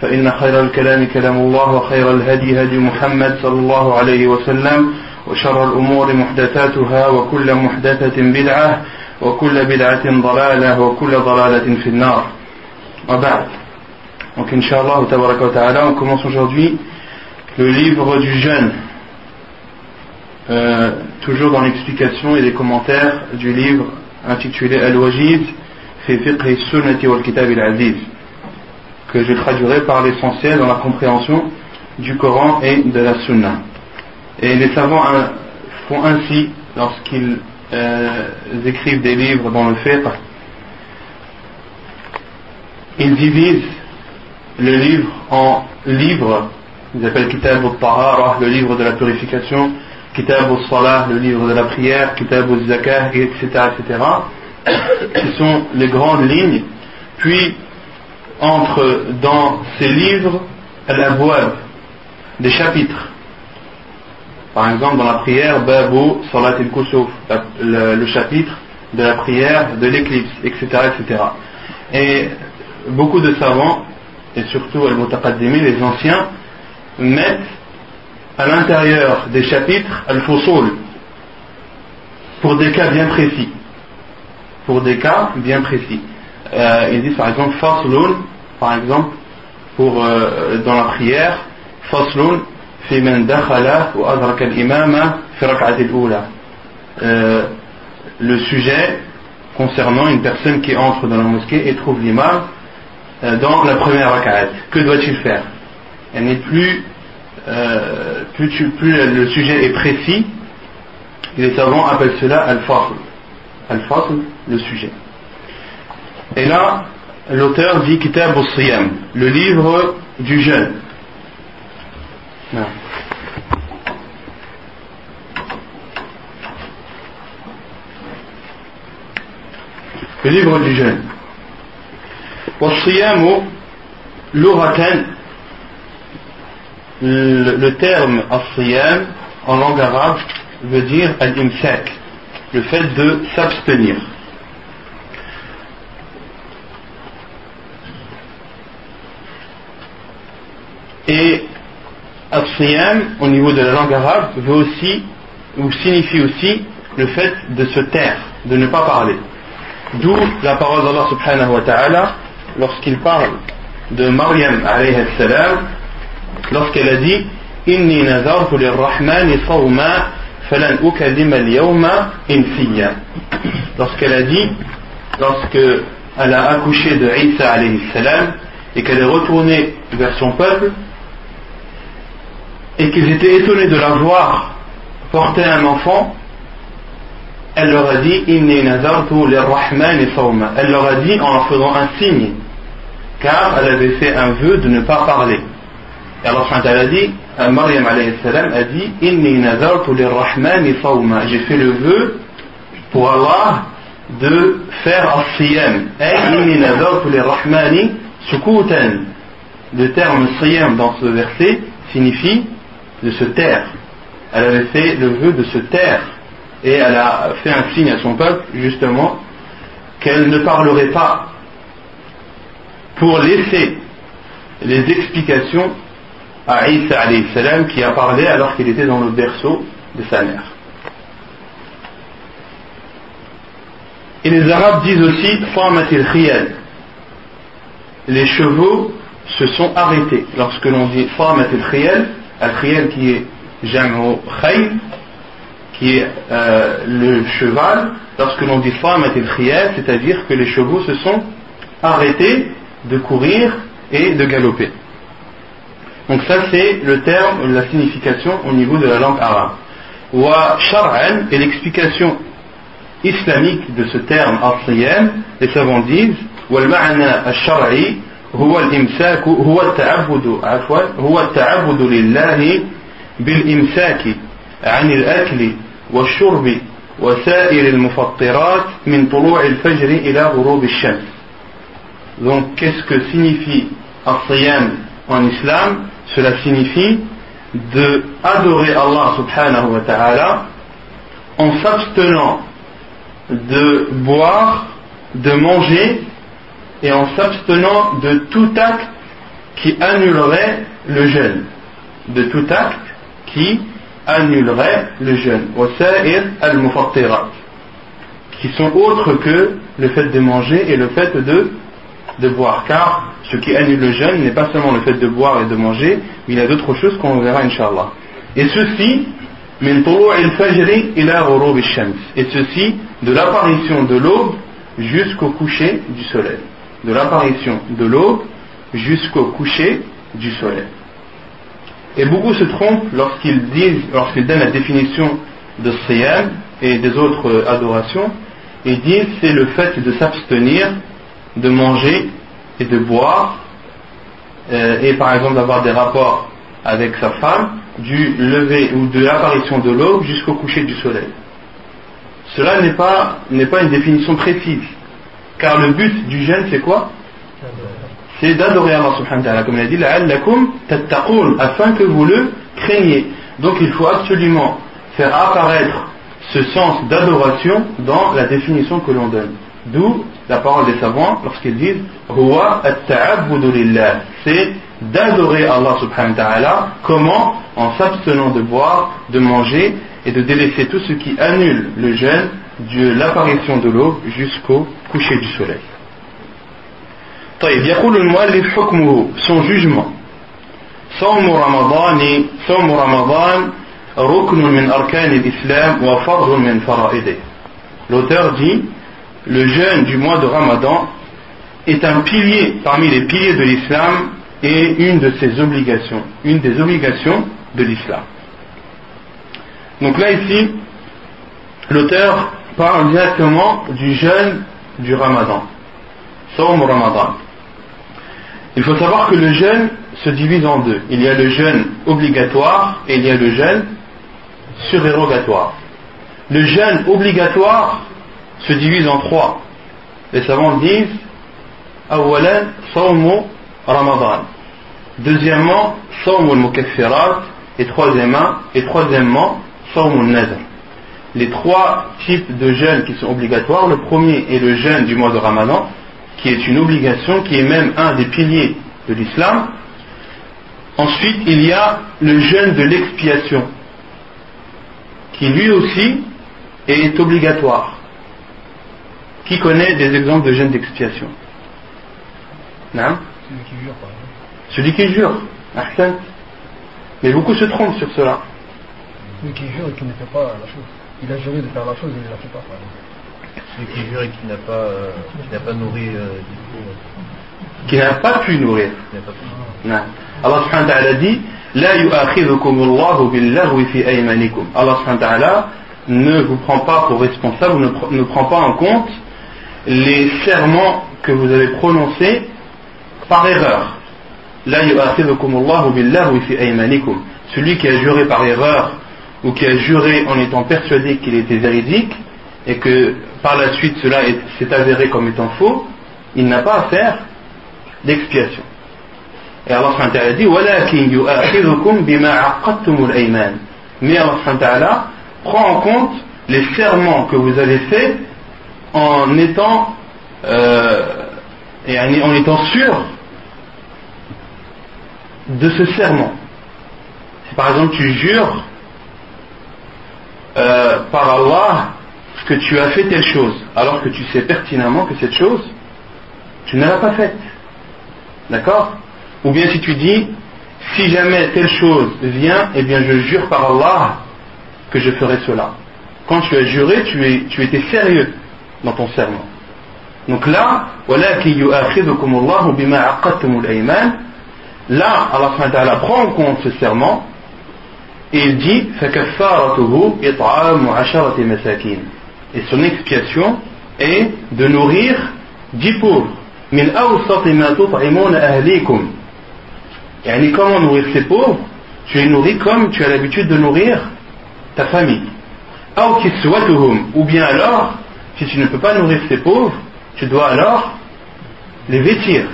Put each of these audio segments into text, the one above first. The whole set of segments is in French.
فإن خير الكلام كلام الله وخير الهدي هدي محمد صلى الله عليه وسلم وشر الأمور محدثاتها وكل محدثة بدعة وكل بدعة ضلالة وكل ضلالة في النار وبعد Donc Inch'Allah, on commence aujourd'hui le livre du jeûne, euh, toujours dans l'explication et les commentaires du livre intitulé Al-Wajiz fi fiqh sunnati wal kitab al-aziz que je traduirai par l'essentiel dans la compréhension du Coran et de la Sunna. Et les savants font ainsi lorsqu'ils euh, écrivent des livres dans le fiqh, ils divisent le livre en livres ils appellent Kitab al-Tahara, le livre de la purification, Kitab al-Salah, le livre de la prière, Kitab al-Zakah, etc., etc., qui sont les grandes lignes. Puis, entre dans ces livres al des chapitres. Par exemple, dans la prière, Babu Salat al-Kusuf, le, chapitre de la prière de l'éclipse, etc., etc. Et beaucoup de savants, et surtout al-Mutaqaddimi, les anciens, mettent à l'intérieur des chapitres al-fusul pour des cas bien précis. Pour des cas bien précis. Euh, ils disent par exemple faslun, par exemple, pour, euh, dans la prière, faslun fi dakhala adraka al-imama fi. Euh, le sujet concernant une personne qui entre dans la mosquée et trouve l'imam dans la première rak'at. Que doit-il faire? Plus, euh, plus, le sujet est précis, les savants appellent cela al-fasl. Al-fasl, le sujet. Et là, l'auteur dit Kitab al-Siyam, le livre du jeûne. Le livre du jeûne. والصيام لغة le, terme as en langue arabe veut dire al-imsak, le fait de s'abstenir. Et as au niveau de la langue arabe veut aussi ou signifie aussi le fait de se taire, de ne pas parler. D'où la parole d'Allah subhanahu wa ta'ala lorsqu'il parle de Maryam alayhi salam lorsqu'elle a dit Inni nazartu lirrahmani sawma falan ukallima al-yawma insiya. Lorsqu'elle a dit, lorsque elle a accouché de Isa alayhi salam et qu'elle est retournée vers son peuple et qu'ils étaient étonnés de la voir porter un enfant, elle leur a dit Inni nazartu lirrahmani sawma. Elle leur a dit en leur faisant un signe, car elle avait fait un vœu de ne pas parler. Et Allah a dit, euh, Maryam a dit Inni nazartu lirrahmani sawma. J'ai fait le vœu pour Allah de faire as-siyam. Le terme siyam dans ce verset signifie de se taire. Elle avait fait le vœu de se taire. Et elle a fait un signe à son peuple, justement, qu'elle ne parlerait pas pour laisser les explications à Isa salam qui a parlé alors qu'il était dans le berceau de sa mère. Et les Arabes disent aussi khiyal. Les chevaux se sont arrêtés. Lorsque l'on dit Famat Al-Khiyal qui est Jamo Khayl, qui est euh, le cheval. Lorsque l'on dit Famat al-Khiyal, c'est-à-dire que les chevaux se sont arrêtés de courir et de galoper. Donc ça c'est le terme, la signification au niveau de la langue arabe. Wa shar'an et l'explication islamique de ce terme al les savants disent, wa al-ma'na al-shar'i هو الإمساك هو التعبد عفوا هو التعبد لله بالإمساك عن الأكل والشرب وسائر المفطرات من طلوع الفجر إلى غروب الشمس Donc qu'est-ce que signifie al en islam Cela signifie de adorer Allah subhanahu wa ta'ala en s'abstenant de boire, de manger et en s'abstenant de tout acte qui annulerait le jeûne. De tout acte qui annulerait le jeûne. al qui sont autres que le fait de manger et le fait de, de boire. Car ce qui annule le jeûne n'est pas seulement le fait de boire et de manger, mais il y a d'autres choses qu'on verra, inshallah. Et ceci, et ceci de l'apparition de l'aube jusqu'au coucher du soleil. De l'apparition de l'aube jusqu'au coucher du soleil. Et beaucoup se trompent lorsqu'ils disent, lorsqu'ils donnent la définition de Siyam et des autres adorations, ils disent c'est le fait de s'abstenir de manger et de boire, euh, et par exemple d'avoir des rapports avec sa femme, du lever ou de l'apparition de l'aube jusqu'au coucher du soleil. Cela n'est pas, n'est pas une définition précise, car le but du jeûne c'est quoi C'est d'adorer Allah subhanahu wa ta'ala, comme il a dit, afin que vous le craigniez. Donc il faut absolument faire apparaître ce sens d'adoration dans la définition que l'on donne. D'où la parole des savants lorsqu'ils disent c'est d'adorer Allah subhanahu wa ta'ala comment en s'abstenant de boire, de manger et de délaisser tout ce qui annule le jeûne de l'apparition de l'aube jusqu'au coucher du soleil. طيب يقول المؤلف حكمه son jugement صوم رمضان صوم رمضان ركن من أركان الإسلام وفرض من فرائضه l'auteur dit le jeûne du mois de Ramadan est un pilier parmi les piliers de l'islam et une de ses obligations, une des obligations de l'islam. Donc là ici, l'auteur parle directement du jeûne du Ramadan, Somme Ramadan. Il faut savoir que le jeûne se divise en deux. Il y a le jeûne obligatoire et il y a le jeûne surérogatoire. Le jeûne obligatoire se divise en trois. Les savants disent Awalan Sawmu Ramadan. Deuxièmement, Sawmu al Et troisièmement, et troisièmement Sawmu Nadr. Les trois types de jeûnes qui sont obligatoires. Le premier est le jeûne du mois de Ramadan, qui est une obligation, qui est même un des piliers de l'islam. Ensuite, il y a le jeûne de l'expiation, qui lui aussi est obligatoire. Qui connaît des exemples de jeûne d'expiation? Non Celui qui jure, par exemple. Celui qui jure, Mais beaucoup se trompent sur cela. Celui qui jure et qui ne fait pas la chose il a juré de faire la chose et il ne la fait pas. Celui qui jure et qui n'a pas, euh, qui n'a pas nourri euh, du coup. Euh, qui n'a pas pu nourrir. Qui pas pu nourrir. Ah. Allah subhanahu wa dit La yu'akhidhukum Allahu billahi fi aymanikum. Allah subhanahu wa ne vous prend pas pour responsable, ne, pr ne prend pas en compte les serments que vous avez prononcés par erreur. La yu'akhidhukum Allahu billahi fi aymanikum. Celui qui a juré par erreur ou qui a juré en étant persuadé qu'il était véridique et que par la suite cela s'est avéré comme étant faux, il n'a pas à faire d'expiation. Et Allah a dit Mais Allah prend en compte les serments que vous avez faits en étant euh, et en étant sûr de ce serment. Si par exemple tu jures euh, par Allah que tu as fait telle chose, alors que tu sais pertinemment que cette chose, tu ne l'as pas faite. D'accord? Ou bien si tu dis, si jamais telle chose vient, eh bien je jure par Allah que je ferai cela. Quand tu as juré, tu, es, tu étais sérieux dans ton serment. Donc là, là, Allah prend en compte ce serment et il dit Et son expiation est de nourrir 10 pauvres. Et comment nourrir ces pauvres Tu les nourris comme tu as l'habitude de nourrir ta famille. Ou bien alors, si tu ne peux pas nourrir ces pauvres, tu dois alors les vêtir.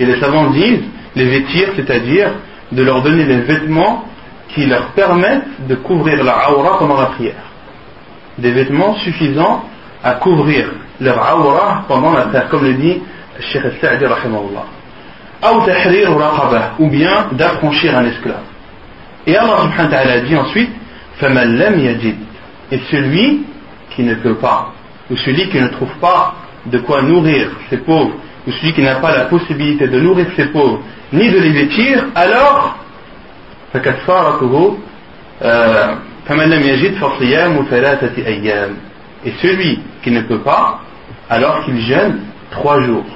Et les savants disent, les vêtir, c'est-à-dire de leur donner des vêtements qui leur permettent de couvrir la aura pendant la prière. Des vêtements suffisants à couvrir leur aura pendant la prière, comme le dit Cheikh Sa'di ou bien d'affranchir un esclave. Et Allah subhanahu wa ta'ala dit ensuite Et celui qui ne peut pas, ou celui qui ne trouve pas de quoi nourrir ses pauvres, ou celui qui n'a pas la possibilité de nourrir ses pauvres, ni de les vêtir, alors et celui qui ne peut pas, alors qu'il jeûne trois jours.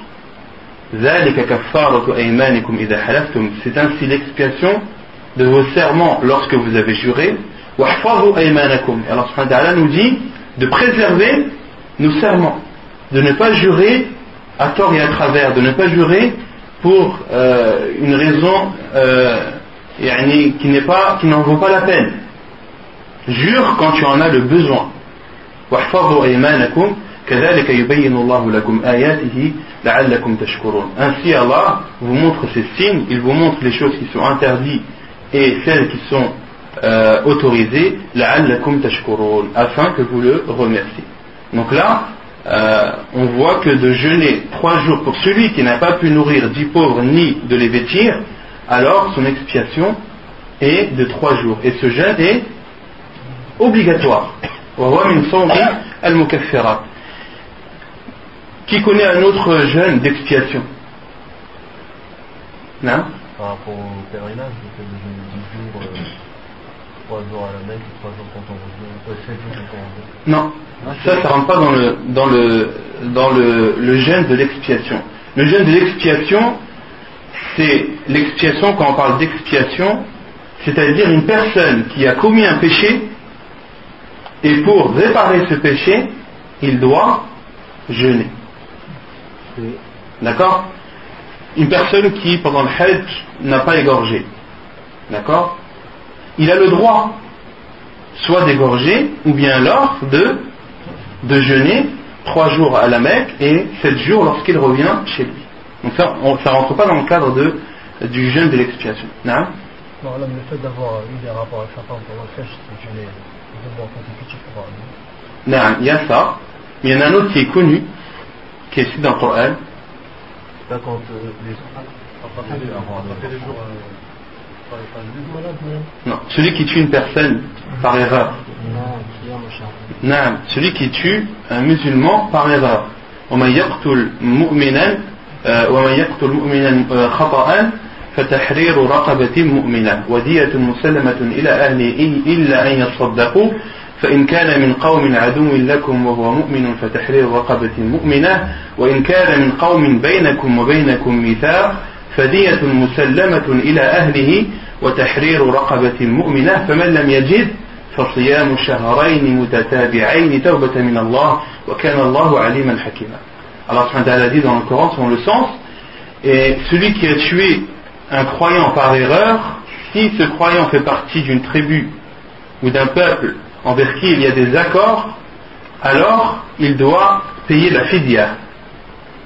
C'est ainsi l'expiation de vos serments lorsque vous avez juré. Et Allah nous dit de préserver nos serments, de ne pas jurer à tort et à travers, de ne pas jurer pour euh, une raison euh, qui n'en vaut pas la peine. Jure quand tu en as le besoin. Ainsi Allah vous montre ces signes, il vous montre les choses qui sont interdites et celles qui sont euh, autorisées, afin que vous le remerciez. Donc là, euh, on voit que de jeûner trois jours pour celui qui n'a pas pu nourrir dix pauvres ni de les vêtir, alors son expiation est de trois jours. Et ce jeûne est obligatoire. Qui connaît un autre jeûne d'expiation? Non Par rapport au pèlerinage, le fait de jeûner 10 jours, euh, 3 jours à la Mecque, 3 jours quand on revient, euh, 7 jours quand on revient. Non, ça, ça rentre pas dans le, dans le, dans le, le jeûne de l'expiation. Le jeûne de l'expiation, c'est l'expiation, quand on parle d'expiation, c'est-à-dire une personne qui a commis un péché et pour réparer ce péché, il doit jeûner. D'accord? Une personne qui, pendant le Hajj, n'a pas égorgé. D'accord? Il a le droit soit d'égorger, ou bien alors de, de jeûner trois jours à la Mecque et sept jours lorsqu'il revient chez lui. Donc ça, ne rentre pas dans le cadre de, du jeûne de l'expiation. Non, le fait d'avoir eu des rapports avec sa femme pendant le Hajj, c'est jeûner non, il y a ça. Il y en a un autre qui est connu, qui est ici dans le Coran. Non, celui qui tue une personne par erreur. Non, celui qui tue un musulman par erreur. ومن يقتل مؤمنا ومن يقتل مؤمنا خطأ فتحرير رقبة مؤمنة ودية مسلمة إلى أهله إلا أن يصدقوا فإن كان من قوم عدو لكم وهو مؤمن فتحرير رقبة مؤمنة وإن كان من قوم بينكم وبينكم ميثاق فدية مسلمة إلى أهله وتحرير رقبة مؤمنة فمن لم يجد فصيام شهرين متتابعين توبة من الله وكان الله عليما حكيما. Allah subhanahu wa ta'ala dit dans le Coran selon le sens et celui qui a tué un croyant par erreur si ce croyant fait partie d'une tribu ou d'un peuple envers qui il y a des accords, alors il doit payer la fidia.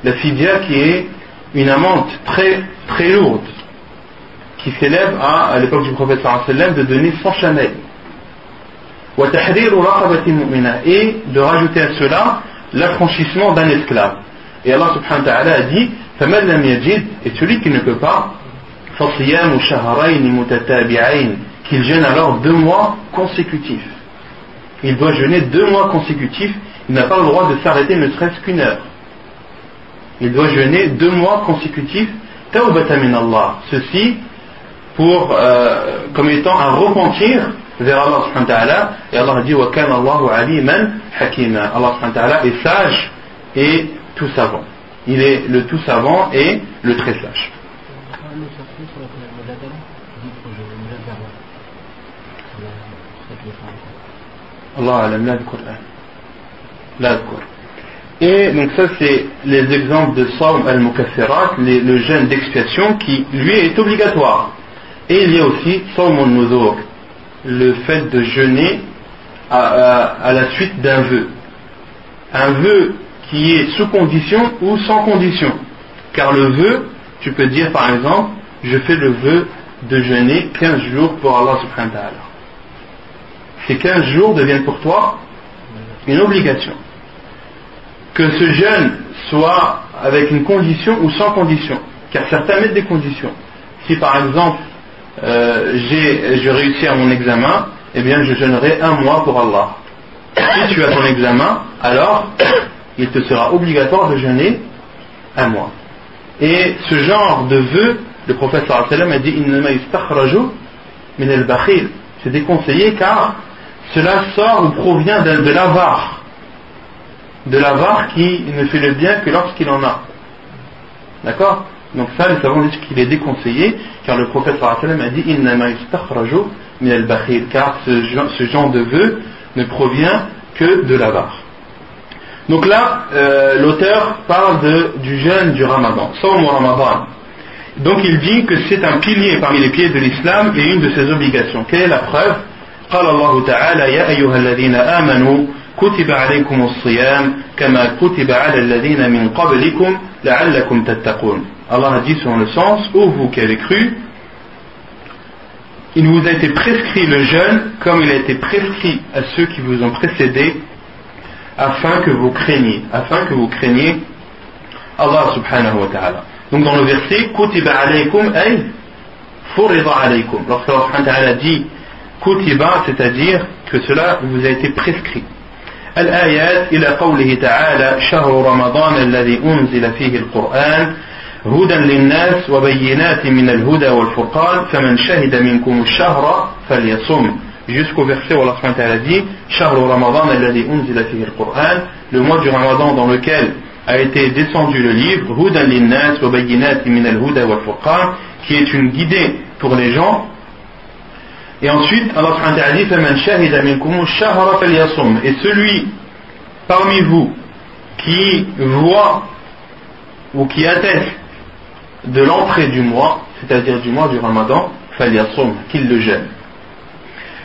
La fidia qui est une amende très, très lourde, qui s'élève à, à l'époque du prophète sallam de donner 100 chamelles. Et de rajouter à cela l'affranchissement d'un esclave. Et Allah subhanahu wa ta'ala a dit, et celui qui ne peut pas, qu'il jeûne alors deux mois consécutifs il doit jeûner deux mois consécutifs, il n'a pas le droit de s'arrêter ne serait-ce qu'une heure. Il doit jeûner deux mois consécutifs tawbatan min Allah. Ceci pour, euh, comme étant un repentir vers Allah subhanahu wa ta'ala. Et Allah dit, wa kana Allahu aliman hakima. Allah subhanahu wa ta'ala est sage et tout savant. Il est le tout savant et le très sage. Qur'an. Et donc ça c'est les exemples de Sawm al-Mukaffirat, le jeûne d'expiation qui lui est obligatoire. Et il y a aussi Sawm al-Nuzur, le fait de jeûner à la suite d'un vœu. Un vœu qui est sous condition ou sans condition. Car le vœu, tu peux dire par exemple, je fais le vœu de jeûner 15 jours pour Allah subhanahu wa ta'ala. Ces 15 jours deviennent pour toi une obligation. Que ce jeûne soit avec une condition ou sans condition. Car certains mettent des conditions. Si par exemple euh, j'ai réussi à mon examen, eh bien je jeûnerai un mois pour Allah. Si tu as ton examen, alors il te sera obligatoire de jeûner un mois. Et ce genre de vœu, le prophète sallam a dit C'est déconseillé car cela sort ou provient de, l'avare. De l'avare qui ne fait le bien que lorsqu'il en a. D'accord? Donc ça, les savants disent qu'il est déconseillé car le prophète sallam a dit min al car ce, ce genre de vœu ne provient que de l'avare. Donc là, euh, l'auteur parle de, du jeûne du Ramadan, Sawm Ramadan. Donc il dit que c'est un pilier parmi les piliers de l'islam et une de ses obligations. Quelle est la preuve قال الله تعالى يا أيها الذين آمنوا كتب عليكم الصيام كما كتب على الذين من قبلكم لعلكم تتقون Allah a dit selon le sens, ô vous qui avez cru, il vous a été prescrit le jeûne comme il a été prescrit à ceux qui vous ont précédés afin que vous craigniez, afin que vous craigniez Allah subhanahu wa ta'ala. Donc dans le verset, kutiba alaykum ay furida alaykum. Lorsque Allah subhanahu wa ta'ala dit kutiba, c'est-à-dire que cela vous a été prescrit. الآيات إلى قوله تعالى شهر رمضان الذي أنزل فيه القرآن هدى للناس وبينات من الهدى والفرقان فمن شهد منكم الشهر فليصم jusqu'au verset où Allah dit Ramadan le mois du Ramadan dans lequel a été descendu le livre wa min al-huda qui est une guidée pour les gens. Et ensuite Allah dit Faman shahida et celui parmi vous qui voit ou qui atteste de l'entrée du mois c'est-à-dire du mois du Ramadan qu'il le gêne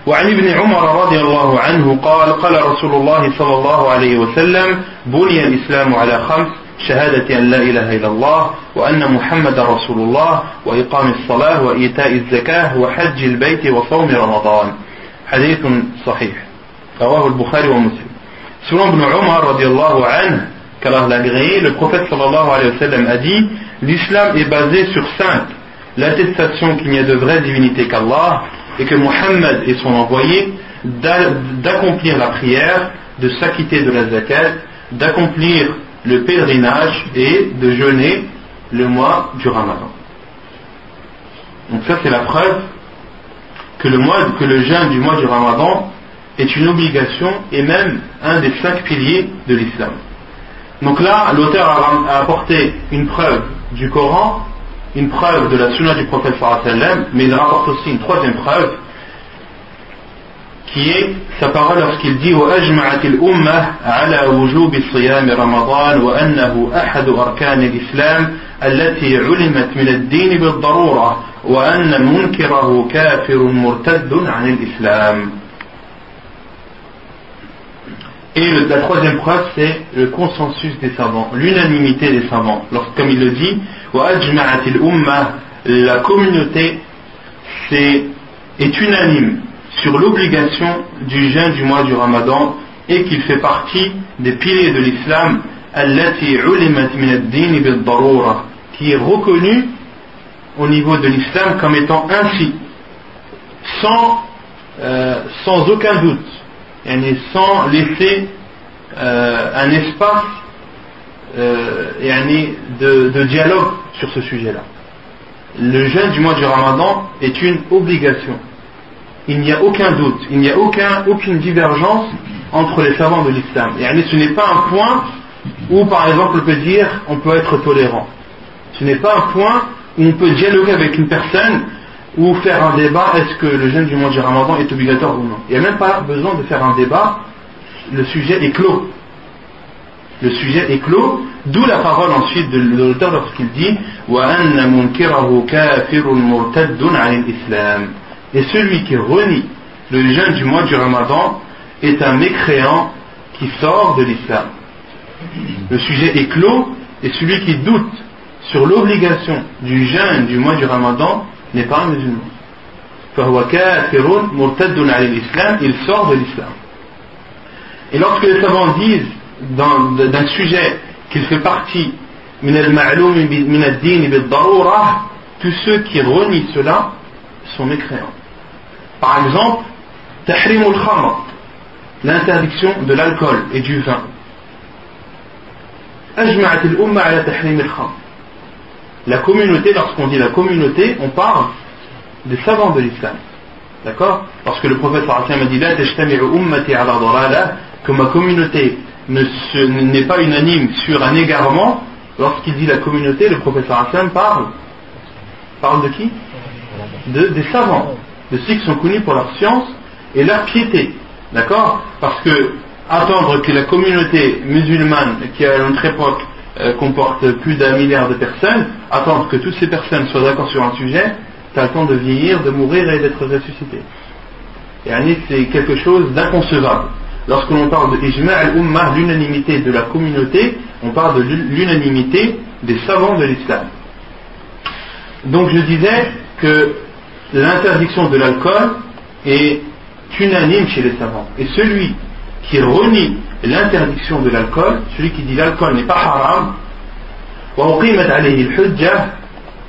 وعن ابن عمر رضي الله عنه قال قال رسول الله صلى الله عليه وسلم بني الإسلام على خمس شهادة أن لا إله إلا الله وأن محمد رسول الله وإقام الصلاة وإيتاء الزكاة وحج البيت وصوم رمضان. حديث صحيح. رواه البخاري ومسلم. Selon Ibn Omar radiallahu anhu, qu'Allah l'a agréé, le prophète sallallahu alayhi wa sallam a dit L'islam est basé sur cinq. L'attestation qu'il n'y a de vraie divinité qu'Allah, et que Mohammed est son envoyé d'accomplir la prière, de s'acquitter de la zakat, d'accomplir le pèlerinage et de jeûner le mois du Ramadan. Donc ça c'est la preuve que le, mois, que le jeûne du mois du Ramadan est une obligation et même un des cinq piliers de l'islam. Donc là, l'auteur a apporté une preuve du Coran une preuve de la sunna du prophète sallam, mais il rapporte aussi une troisième preuve qui est sa parole lorsqu'il dit وأجمعت الأمة على وجوب صيام رمضان وأنه أحد أركان الإسلام التي علمت من الدين بالضرورة وأن منكره كافر مرتد عن الإسلام Et le, la troisième preuve, c'est le consensus des savants, l'unanimité des savants. Lorsque, comme il le dit, la communauté est, est unanime sur l'obligation du jeûne du mois du Ramadan et qu'il fait partie des piliers de l'islam qui est reconnu au niveau de l'islam comme étant ainsi, sans, euh, sans aucun doute sans laisser euh, un espace euh, de, de dialogue sur ce sujet-là. le jeûne du mois du Ramadan est une obligation. Il n'y a aucun doute, il n'y a aucun, aucune divergence entre les savants de l'islam. Et ce n'est pas un point où, par exemple, on peut dire on peut être tolérant. Ce n'est pas un point où on peut dialoguer avec une personne ou faire un débat est-ce que le jeûne du mois du Ramadan est obligatoire ou non. Il n'y a même pas besoin de faire un débat, le sujet est clos. Le sujet est clos, d'où la parole ensuite de l'auteur lorsqu'il dit Et celui qui renie le jeûne du mois du Ramadan est un mécréant qui sort de l'islam. Le sujet est clos et celui qui doute sur l'obligation du jeûne du mois du Ramadan n'est pas un musulman. Il sort de l'islam. Et lorsque les savants disent d'un sujet qu'il fait partie tous ceux qui renient cela sont mécréants. Par exemple, l'interdiction de l'alcool et du vin. La communauté, lorsqu'on dit la communauté, on parle des savants de l'islam. D'accord? Parce que le prophète a dit que ma communauté n'est pas unanime sur un égarement. Lorsqu'il dit la communauté, le prophète Hassan parle. Parle de qui? De, Des savants, de ceux qui sont connus pour leur science et leur piété. D'accord? Parce que attendre que la communauté musulmane, qui à notre époque euh, comporte plus d'un milliard de personnes, attendre que toutes ces personnes soient d'accord sur un sujet, le temps de vieillir, de mourir et d'être ressuscité. Et c'est quelque chose d'inconcevable. Lorsque l'on parle de ijma' l'unanimité de la communauté, on parle de l'unanimité des savants de l'islam. Donc je disais que l'interdiction de l'alcool est unanime chez les savants. Et celui qui renie l'interdiction de l'alcool, celui qui dit l'alcool n'est pas haram,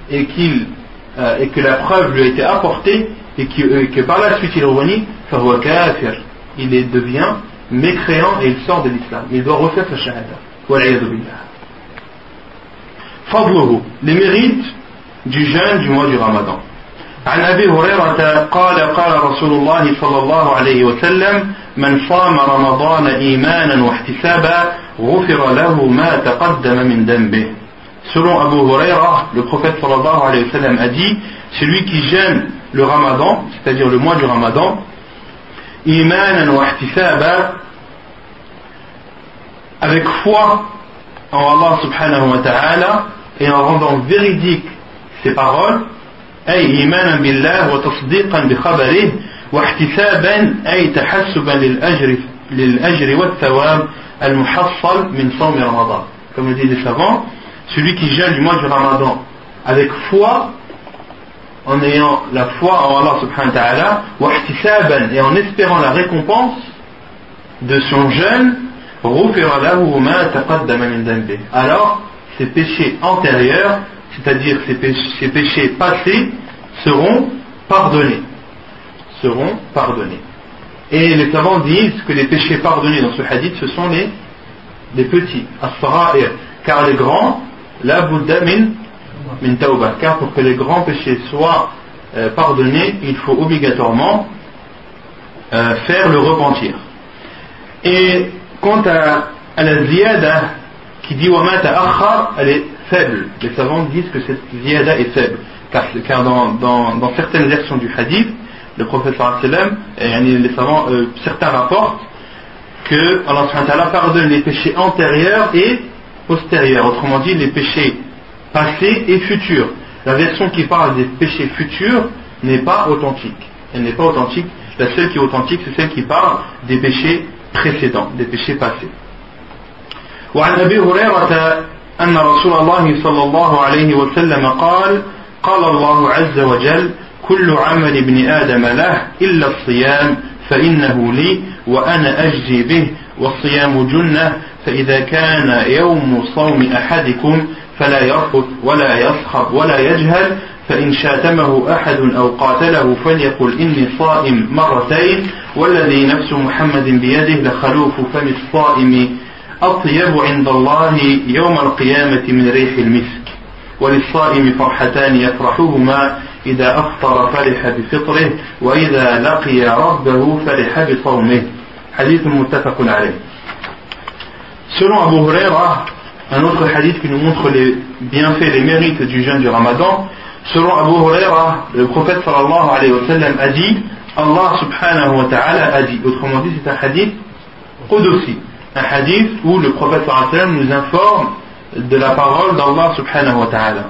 et, qu'il, euh, et que la preuve lui a été apportée, et que, par la suite il renie, il devient mécréant et il sort de l'islam. Il doit refaire sa shahada. Fadluhu, les mérites du jeûne du mois du Ramadan. عن ابي هريره قال قال رسول الله صلى الله عليه وسلم من صام رمضان ايمانا واحتسابا غفر له ما تقدم من ذنبه Selon Abu Huraira, le prophète sallallahu alayhi wa sallam a dit Celui qui jeûne le ramadan, c'est-à-dire le mois du ramadan, wa ihtisaba, avec foi en Allah subhanahu wa ta'ala et en rendant véridique ses paroles, أي إيمانا بالله وتصديقا بخبره واحتسابا أي تحسبا للأجر للأجر والثواب المحصل من صوم رمضان comme le disent les savants celui qui jeûne du mois du Ramadan avec foi en ayant la foi en Allah subhanahu wa ta'ala, wahtisaban, et en espérant la récompense de son jeûne, alors ses péchés antérieurs, c'est-à-dire ses, péchés passés, seront pardonnés. Seront pardonnés. Et les savants disent que les péchés pardonnés dans ce hadith, ce sont les, les petits, car les grands, la Bouddha car pour que les grands péchés soient euh, pardonnés, il faut obligatoirement euh, faire le repentir. Et quant à, la ziyada qui dit wa akhar, elle est faible. Les savants disent que cette ziyada est faible. Car, dans, certaines versions du hadith, le prophète sallam, les savants, euh, certains rapportent que Allah pardonne les péchés antérieurs et postérieurs. Autrement dit, les péchés passés et futurs. La version qui parle des péchés futurs n'est pas authentique. Elle n'est pas authentique. La seule qui est authentique, c'est celle qui parle des péchés précédents, des péchés passés. أن رسول الله صلى الله عليه وسلم قال قال الله عز وجل كل عمل ابن آدم له إلا الصيام فإنه لي وأنا أجزي به والصيام جنة فإذا كان يوم صوم أحدكم فلا يرفث ولا يصخب ولا يجهل فإن شاتمه أحد أو قاتله فليقل إني صائم مرتين والذي نفس محمد بيده لخلوف فم الصائم أطيب عند الله يوم القيامة من ريح المسك. وللصائم فرحتان يفرحهما إذا أفطر فرح بفطره وإذا لقي ربه فرح بصومه. حديث متفق عليه. Selon Abu Huraira, un autre hadith qui nous montre les bienfaits, les mérites du jeûne du Ramadan, selon Abu Huraira, le prophète sallallahu alayhi wa sallam a dit, Allah subhanahu wa ta'ala a dit, autrement dit c'est un hadith Qudusi, un hadith où le prophète sallallahu alayhi wa sallam nous informe de la parole d'Allah subhanahu wa ta'ala.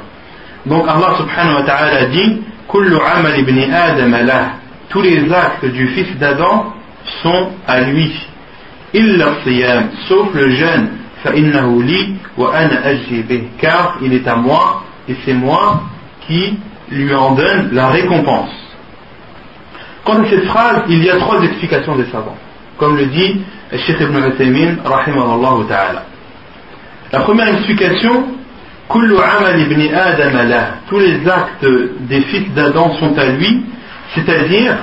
Donc Allah subhanahu wa ta'ala dit Kullu amal ibn Adam lah. Tous les actes du fils d'Adam sont à lui. Illa siyam, sauf le jeûne. فإنه لي وأنا أجزي به car il est à moi et c'est moi qui lui en donne la récompense. Quant à cette phrase, il y a trois explications des savants, comme le dit Sheikh Ibn Uthaymin, ta'ala. La première explication, tous les actes des fils d'Adam sont à lui, c'est-à-dire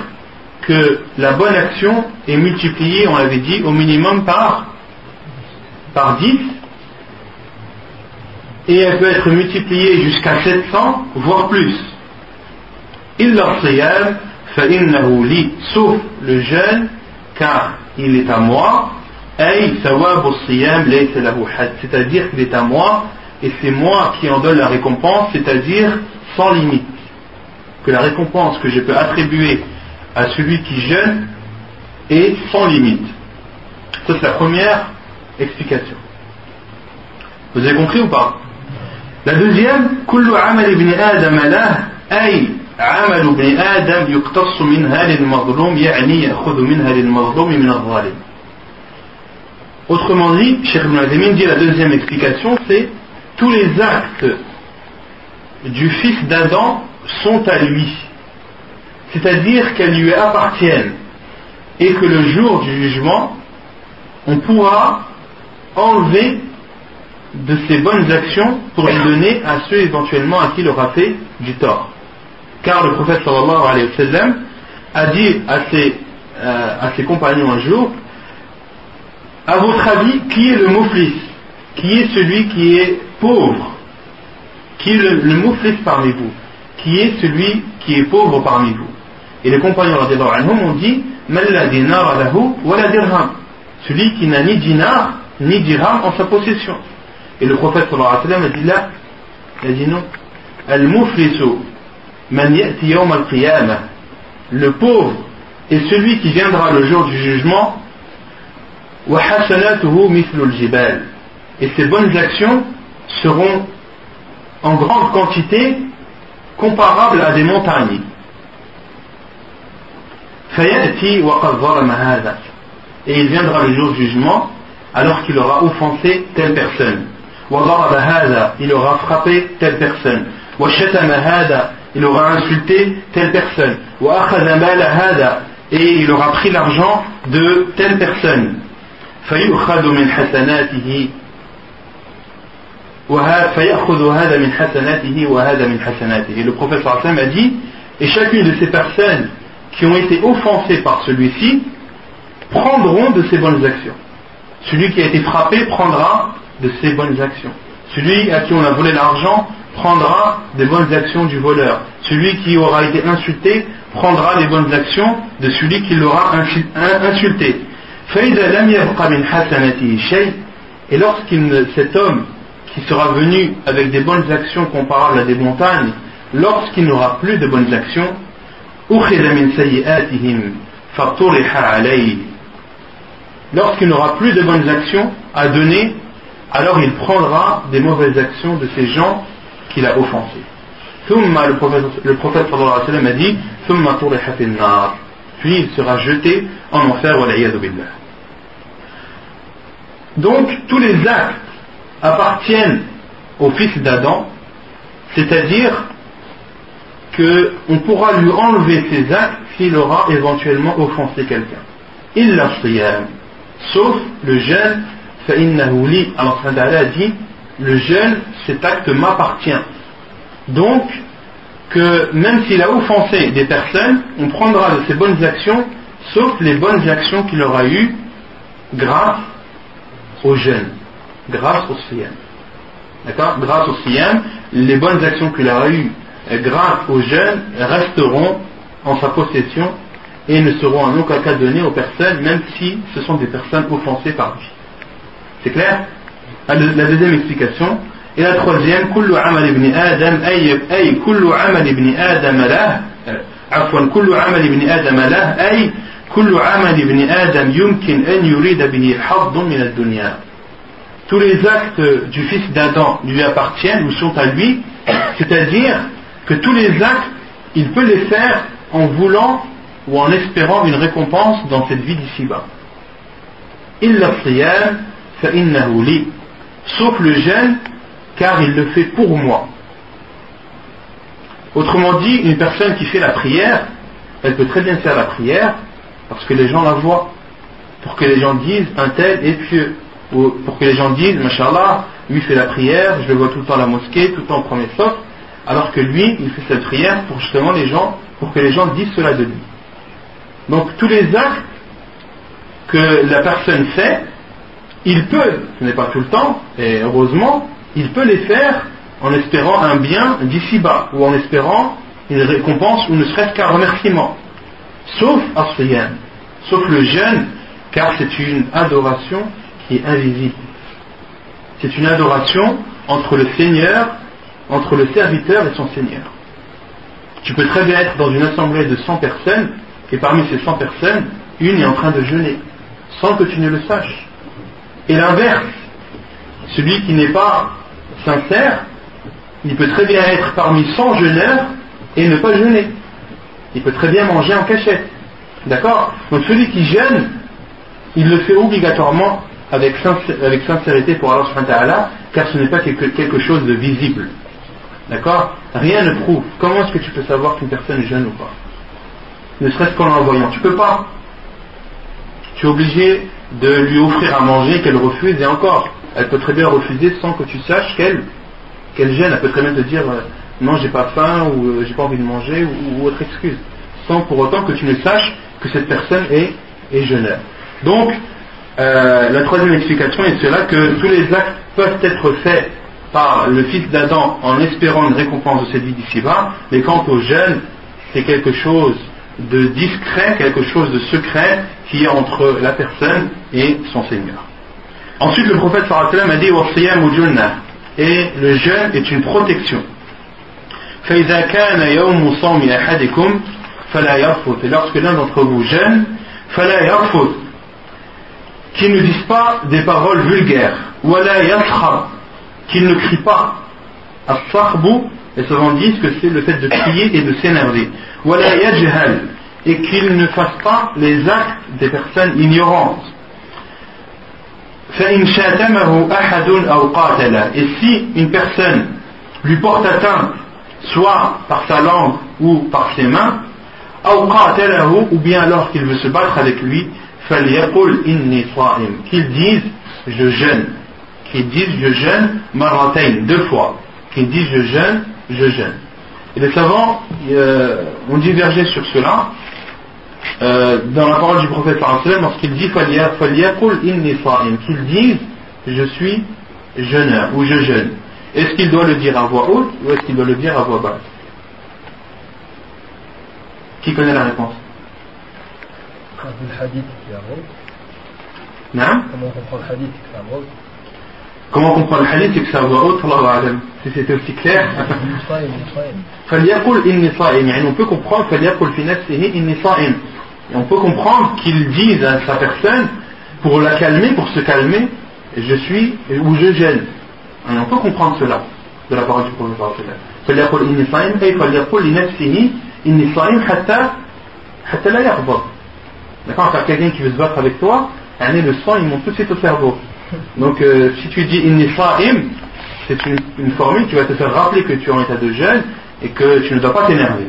que la bonne action est multipliée, on l'avait dit, au minimum par, par 10, et elle peut être multipliée jusqu'à 700, voire plus. sauf le jeûne, car il est à moi, c'est-à-dire qu'il est à moi et c'est moi qui en donne la récompense, c'est-à-dire sans limite. Que la récompense que je peux attribuer à celui qui jeûne est sans limite. Ça c'est la première explication. Vous avez compris ou pas? La deuxième, عمل ابن آدم يقتص منها للمظلوم يعني يأخذ منها للمظلوم من الظالم Autrement dit, Cheikh Ibn dit la deuxième explication, c'est tous les actes du fils d'Adam sont à lui. C'est-à-dire qu'elles lui appartiennent. Et que le jour du jugement, on pourra enlever de ses bonnes actions pour les donner à ceux éventuellement à qui il aura fait du tort. Car le prophète sallallahu alayhi wa a dit à ses, euh, à ses compagnons un jour à votre avis, qui est le mouflis Qui est celui qui est pauvre Qui est le, le parmi vous Qui est celui qui est pauvre parmi vous? Et les compagnons anhum ont dit Celui qui n'a ni dinar ni dirham en sa possession. Et le prophète sallallahu alayhi wa sallam a dit là, il a dit non. Al-muflisu man ya'ti. Le pauvre est celui qui viendra le jour du jugement et ces bonnes actions seront en grande quantité comparables à des montagnes. Et il viendra le jour du jugement alors qu'il aura offensé telle personne il aura frappé telle personne. il aura insulté telle personne. et il aura pris l'argent de telle personne. et le professeur Hassan a dit et chacune de ces personnes qui ont été offensées par celui-ci prendront de ses bonnes actions. Celui qui a été frappé prendra de ses bonnes actions. Celui à qui on a volé l'argent prendra des bonnes actions du voleur. Celui qui aura été insulté prendra les bonnes actions de celui qui l'aura insulté. et lorsqu'il cet homme qui sera venu avec des bonnes actions comparables à des montagnes, lorsqu'il n'aura plus de bonnes actions, lorsqu'il n'aura plus de bonnes actions à donner, alors il prendra des mauvaises actions de ces gens qu'il a offensés. Le prophète, le prophète a dit puis il sera jeté en enfer. Donc tous les actes appartiennent au fils d'Adam, c'est-à-dire qu'on pourra lui enlever ses actes s'il aura éventuellement offensé quelqu'un. Il l'a sauf le jeûne, alors a dit, le jeûne, cet acte m'appartient. Donc, que même s'il a offensé des personnes, on prendra de ses bonnes actions, sauf les bonnes actions qu'il aura eues grâce au jeûne, grâce au siyam. d'accord, grâce au siyam, les bonnes actions qu'il aura eues euh, grâce au jeûne resteront en sa possession et ne seront en aucun cas données aux personnes, même si ce sont des personnes offensées par lui. C'est clair La deuxième explication. Et la troisième, كل عمل ابن آدم أي أي كل عمل ابن آدم له عفوا كل عمل ابن آدم له أي كل عمل ابن آدم يمكن أن يريد به حظ من الدنيا tous les actes du fils d'Adam lui appartiennent ou sont à lui, c'est-à-dire que tous les actes, il peut les faire en voulant ou en espérant une récompense dans cette vie d'ici-bas. Sauf le jeûne, car il le fait pour moi. Autrement dit, une personne qui fait la prière, elle peut très bien faire la prière parce que les gens la voient, pour que les gens disent un tel est pieux ou pour que les gens disent, Mashallah, lui fait la prière, je le vois tout le temps à la mosquée, tout le temps au premier sauf, alors que lui, il fait cette prière pour justement les gens, pour que les gens disent cela de lui. Donc tous les actes que la personne fait, il peut, ce n'est pas tout le temps, et heureusement, il peut les faire en espérant un bien d'ici-bas, ou en espérant une récompense, ou ne serait-ce qu'un remerciement. Sauf Asriyan, sauf le jeûne, car c'est une adoration qui est invisible. C'est une adoration entre le Seigneur, entre le serviteur et son Seigneur. Tu peux très bien être dans une assemblée de 100 personnes, et parmi ces 100 personnes, une est en train de jeûner, sans que tu ne le saches. Et l'inverse, celui qui n'est pas sincère, il peut très bien être parmi 100 jeûneurs et ne pas jeûner. Il peut très bien manger en cachette. D'accord? Donc celui qui jeûne, il le fait obligatoirement avec, sincérité pour Allah car ce n'est pas quelque, chose de visible. D'accord? Rien ne prouve. Comment est-ce que tu peux savoir qu'une personne est ou pas? Ne serait-ce qu'en l'envoyant. Tu peux pas. Tu es obligé de lui offrir à manger qu'elle refuse et encore. Elle peut très bien refuser sans que tu saches qu'elle gêne. Elle peut très bien te dire euh, non, j'ai pas faim ou euh, j'ai pas envie de manger ou, autre excuse. Sans pour autant que tu ne saches que cette personne est, est. Donc, euh, la troisième explication est cela que tous les actes peuvent être faits par le fils d'Adam en espérant une récompense de cette vie d'ici-bas, mais quant au jeûne, c'est quelque chose de discret, quelque chose de secret qui est entre la personne et son Seigneur. Ensuite, le prophète sallallahu a dit et le jeûne est une protection. Et lorsque l'un d'entre vous jeûne, qu'il ne dise pas des paroles vulgaires, qu'il ne crie pas. Les savants disent que c'est le fait de crier et de s'énerver. Et qu'il ne fasse pas les actes des personnes ignorantes. Et si une personne lui porte atteinte, soit par sa langue ou par ses mains, ou bien alors qu'il veut se battre avec lui, qu'il dise je jeûne. Qu'il dise je jeûne maratayn deux fois. Qu'il dise je jeûne je jeûne. Et les savants euh, ont divergé sur cela euh, dans la parole du prophète lorsqu'il dit qu'il dise je suis jeûneur ou je jeûne est-ce qu'il doit le dire à voix haute ou est-ce qu'il doit le dire à voix basse? Qui connaît la réponse? Comment on comprend le hadith que ça voix haute Comment on comprend le hadith c'est que ça voix haute Si c'était aussi clair. on peut comprendre et on peut comprendre qu'il dise à sa personne, pour la calmer, pour se calmer, je suis ou je gêne. On peut comprendre cela de la parole du prophète D'accord quelqu'un qui veut se battre avec toi, le sang, il monte tout de suite au cerveau. Donc euh, si tu dis inni sa'im, c'est une, une formule qui va te faire rappeler que tu es en état de jeûne et que tu ne dois pas t'énerver.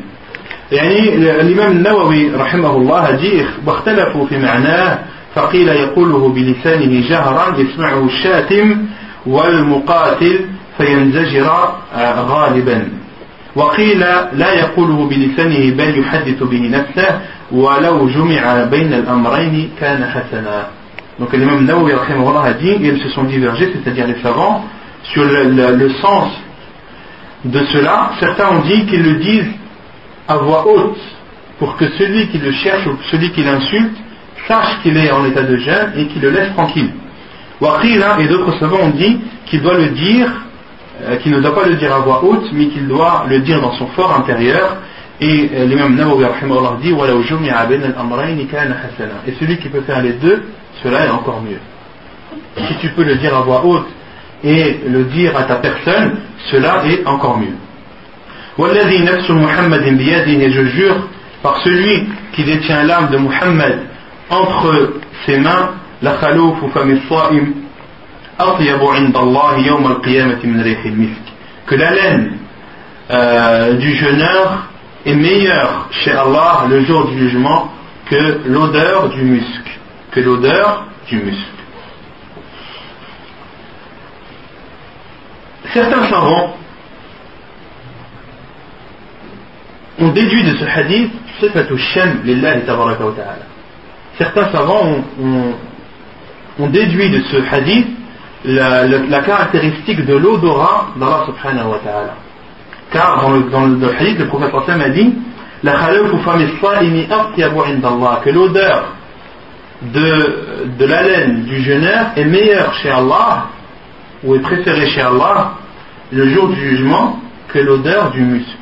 يعني الإمام النووي رحمه الله dit واختلفوا في معناه فقيل يقوله بلسانه جهرا يسمعه الشاتم والمقاتل فينزجر غالبا. وقيل لا يقوله بلسانه بل يحدث به نفسه ولو جمع بين الأمرين كان حسنا. Donc l'imam Nawawi a dit ils se sont divergés c'est-à-dire les savants sur le, le- le sens de cela, certains ont dit qu'ils le disent à voix haute pour que celui qui le cherche ou celui qui l'insulte sache qu'il est en état de jeûne et qu'il le laisse tranquille. Waqila et d'autres savants ont dit qu'il doit le dire, euh, qu'il ne doit pas le dire à voix haute, mais qu'il doit le dire dans son fort intérieur. Et euh, l'imam Nawawi dit Et celui qui peut faire les deux, cela est encore mieux. Si tu peux le dire à voix haute et le dire à ta personne, cela est encore mieux. والذي نفس محمد بيده et je jure par celui qui détient l'âme de Muhammad entre ses mains لخلوف فم الصائم أطيب عند الله يوم القيامة من ريح المسك que la laine euh, du jeûneur est meilleure chez Allah le jour du jugement que l'odeur du musc que l'odeur du musc certains savants on déduit de ce hadith. Certains savants ont, déduit de ce hadith la, caractéristique de l'odorat d'Allah subhanahu wa ta'ala. Car dans le, hadith, le prophète a dit que l'odeur de, de la laine du jeûneur est meilleure chez Allah ou est préférée chez Allah le jour du jugement que l'odeur du musc.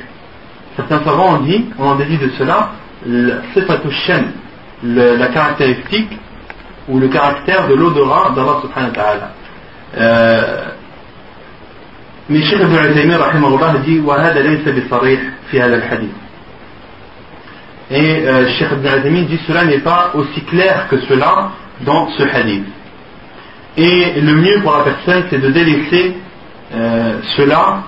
Certains savants ont dit, on en déduit de cela, le sifatu shem, le- la caractéristique ou le caractère de l'odorat d'Allah subhanahu wa ta'ala. Euh, mais Cheikh Ibn Uthaymin rahimahullah dit وهذا ليس بصريح في هذا الحديث et euh, Cheikh Ibn Uthaymin dit cela n'est pas aussi clair que cela dans ce hadith et le mieux pour la personne c'est de délaisser euh, cela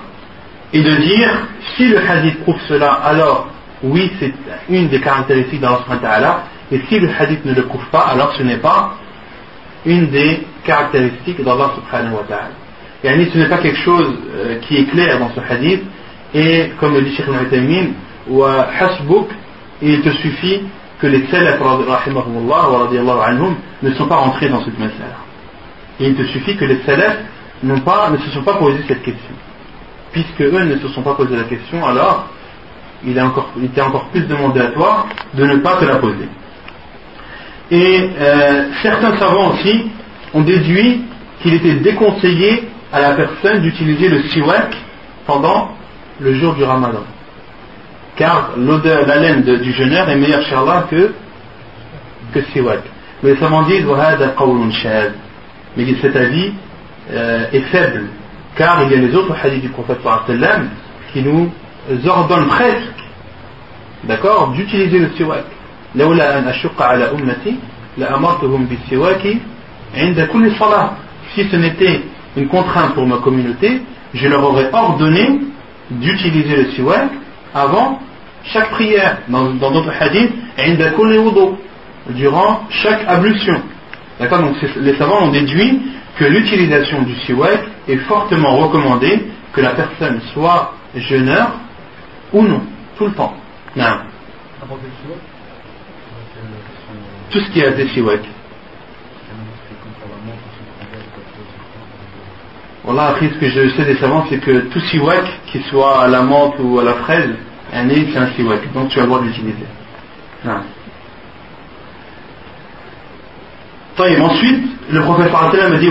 et de dire si le hadith prouve cela alors oui c'est une des caractéristiques d'Allah et si le hadith ne le prouve pas alors ce n'est pas une des caractéristiques d'Allah subhanahu wa ta'ala. Yani, ce n'est pas quelque chose euh, qui est clair dans ce hadith et comme le dit Sheikh et il te suffit que les salaf ne sont pas rentrés dans cette et il te suffit que les salaf pas, ne se sont pas posé cette question puisque eux ne se sont pas posé la question, alors il, était encore plus demandé à toi de ne pas te la poser. Et euh, certains savants aussi ont déduit qu'il était déconseillé à la personne d'utiliser le siwak pendant le jour du ramadan. Car l'odeur, l'haleine du jeûneur est meilleure chez que, que siwak. Mais les savants disent, mais cet avis euh, est faible Car il y a les autres hadiths du prophète sallallahu alayhi wa sallam qui nous ordonnent presque d'accord, d'utiliser le siwak. لولا أن أشق على أمتي لأمرتهم بالسواك عند كل صلاة. Si ce n'était une contrainte pour ma communauté, je leur aurais ordonné d'utiliser le siwak avant chaque prière. Dans dans d'autres hadiths, عند كل وضوء, durant chaque ablution. D'accord Donc c'est- les savants ont déduit que l'utilisation du siwak est fortement recommandée que la personne soit jeûneur ou non, tout le temps. Tout ce qui est à des siwak. Voilà, après ce que je sais des c'est que tout siwak, qu'il soit à la menthe ou à la fraise, un nez, c'est un siwak. Donc tu as le droit de l'utiliser. Non. ensuite, le prophète sallam dit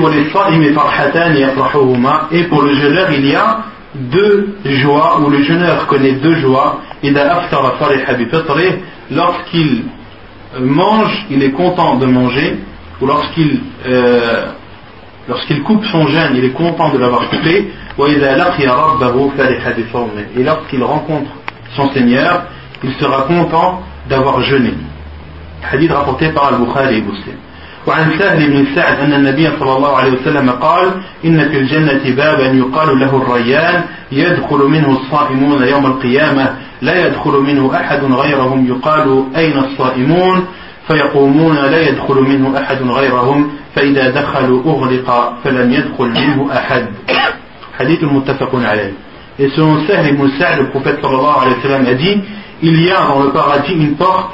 et pour le jeûneur, il y a deux joies, ou le jeûneur connaît deux joies, lorsqu'il euh, mange, il est content de manger, ou lorsqu'il euh, lorsqu'il coupe son jeûne, il est content de l'avoir coupé, et lorsqu'il rencontre son Seigneur, il sera content d'avoir jeûné. Hadith rapporté par Al-Bukhari et Muslim. وعن سهل بن سعد أن النبي صلى الله عليه وسلم قال إن في الجنة بابا يقال له الريان يدخل منه الصائمون يوم القيامة لا يدخل منه أحد غيرهم يقال أين الصائمون فيقومون لا يدخل منه أحد غيرهم فإذا دخلوا أغلق فلم يدخل منه أحد. حديث متفق عليه. Et selon Sahl ibn Sa'd, le prophète sallallahu alayhi wa sallam a dit Il y a dans le paradis une porte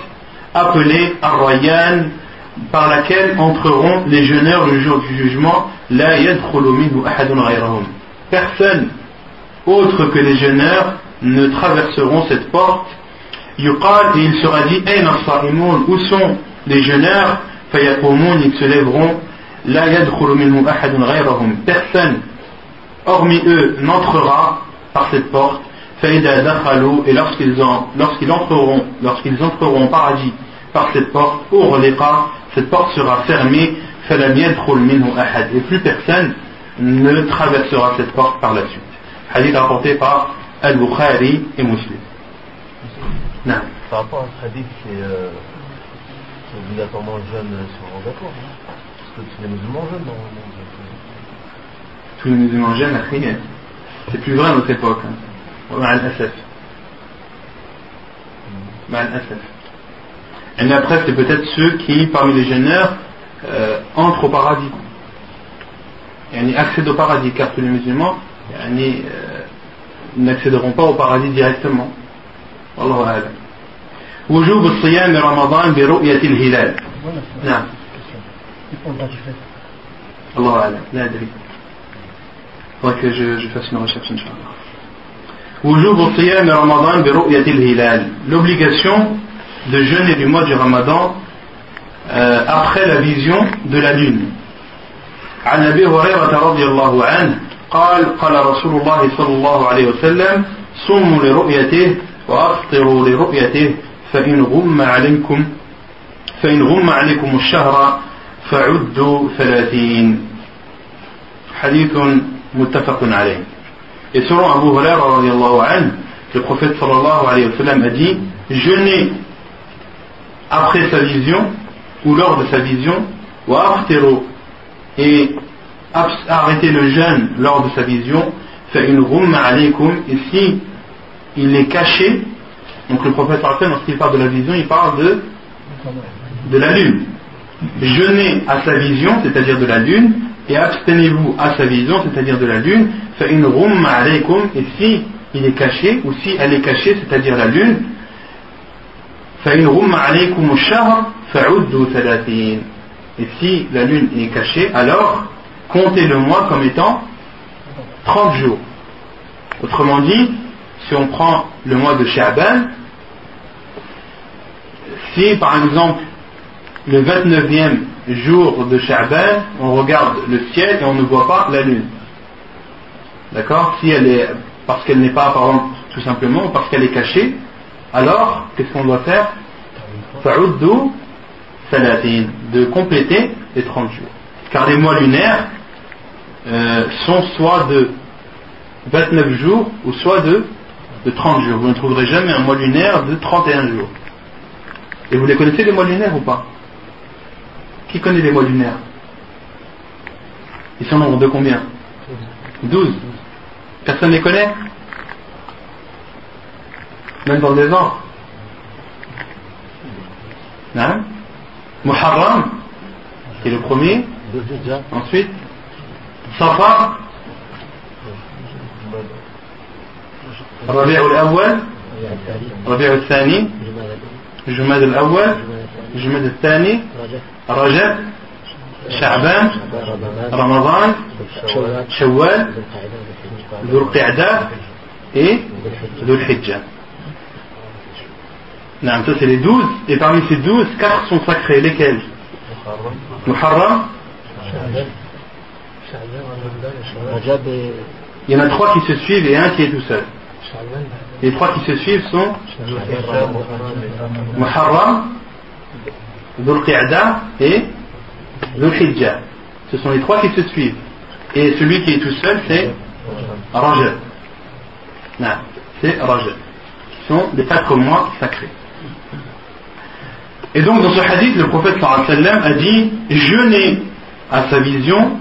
appelée Ar-Rayyan par laquelle entreront les jeûneurs le jour du jugement La personne autre que les jeûneurs ne traverseront cette porte. Yuqal, et il sera dit, où sont les jeûneurs? Fayaqumun, ils se lèveront. La. Personne, hormis eux, n'entrera par cette porte. Et lorsqu'ils en- lorsqu'ils entreront, lorsqu'ils entreront au paradis par cette porte, ughliqa, cette porte sera fermée, et plus personne ne traversera cette porte par la suite. Hadith rapporté par Al-Bukhari et Muslim. Non. Par rapport à ce hadith, c'est euh, obligatoirement jeune sur obligatoire. Hein. Parce que tous les musulmans jeunes, normalement. Tous les musulmans jeunes, c'est plus vrai à notre époque. Hein. Mal-Asaf. Hmm. Mal-Asaf. مع الأسف. Et après, c'est peut-être ceux qui, parmi les jeûneurs, euh, entrent au paradis. Yani accèdent au paradis, car tous les musulmans yani, euh, n'accéderont pas au paradis directement. والله أعلم. وجوب الصيام رمضان برؤية الهلال. Voilà, c'est نعم. question. Il faut le dentifrice. الله أعلم لا أدري faudrait que je, je fasse une recherche Inch'Allah وجوب صيام رمضان برؤية الهلال l'obligation de jeûner du mois du Ramadan euh, après la vision de la lune عن أبي هريرة رضي الله عنه قال قال رسول الله صلى الله عليه وسلم صوموا لرؤيته وأفطروا لرؤيته فإن غم عليكم فإن غم عليكم الشهر فعدوا ثلاثين حديث متفق عليه Et selon Abu Huraira radiallahu anhu, le prophète sallallahu alayhi wa sallam a dit Jeûnez après sa vision ou lors de sa vision, et arrêtez le jeûne lors de sa vision, et si il est caché, donc le prophète lorsqu'il parle de la vision, il parle de de la lune. Jeûnez à sa vision, c'est-à-dire de la lune, et abstenez-vous à sa vision, c'est-à-dire de la lune, et si il est caché, ou si elle est cachée, c'est-à-dire la lune, Et si la lune est cachée, alors comptez le mois comme étant 30 jours. Autrement dit, si on prend le mois de Sha'ban, si par exemple le 29e jour de Sha'ban, on regarde le ciel et on ne voit pas la lune. D'accord? Si elle est parce qu'elle n'est pas apparente tout simplement, parce qu'elle est cachée, alors qu'est-ce qu'on doit faire de compléter les 30 jours. Car les mois lunaires euh, sont soit de 29 jours ou soit de, de 30 jours. Vous ne trouverez jamais un mois lunaire de 31 jours. Et vous les connaissez les mois lunaires ou pas Qui connaît les mois lunaires Ils sont nombre de combien 12. Personne ne les connaît même dans les ans. Hein? Muharram, qui est le premier. Ensuite, Safar. Rabi' al-Awwal. Rabi' al-Thani. Jumad al-Awwal. Jumad al-Thani. Rajab. شعبان رمضان شوال ذو القعدة إيه ذو الحجة Non, ça c'est les douze, et parmi ces douze, quatre sont sacrés. Lesquels Muharram Il y en a trois qui se suivent et un qui est tout seul. Les trois qui se suivent sont Muharram, Dhul Qi'da et Dhul Hijjah. Ce sont les trois qui se suivent. Et celui qui est tout seul, c'est Rajab. Non, c'est Rajab. Qui sont les quatre mois sacrés. Et donc dans ce hadith, le prophète a dit jeûnez à sa vision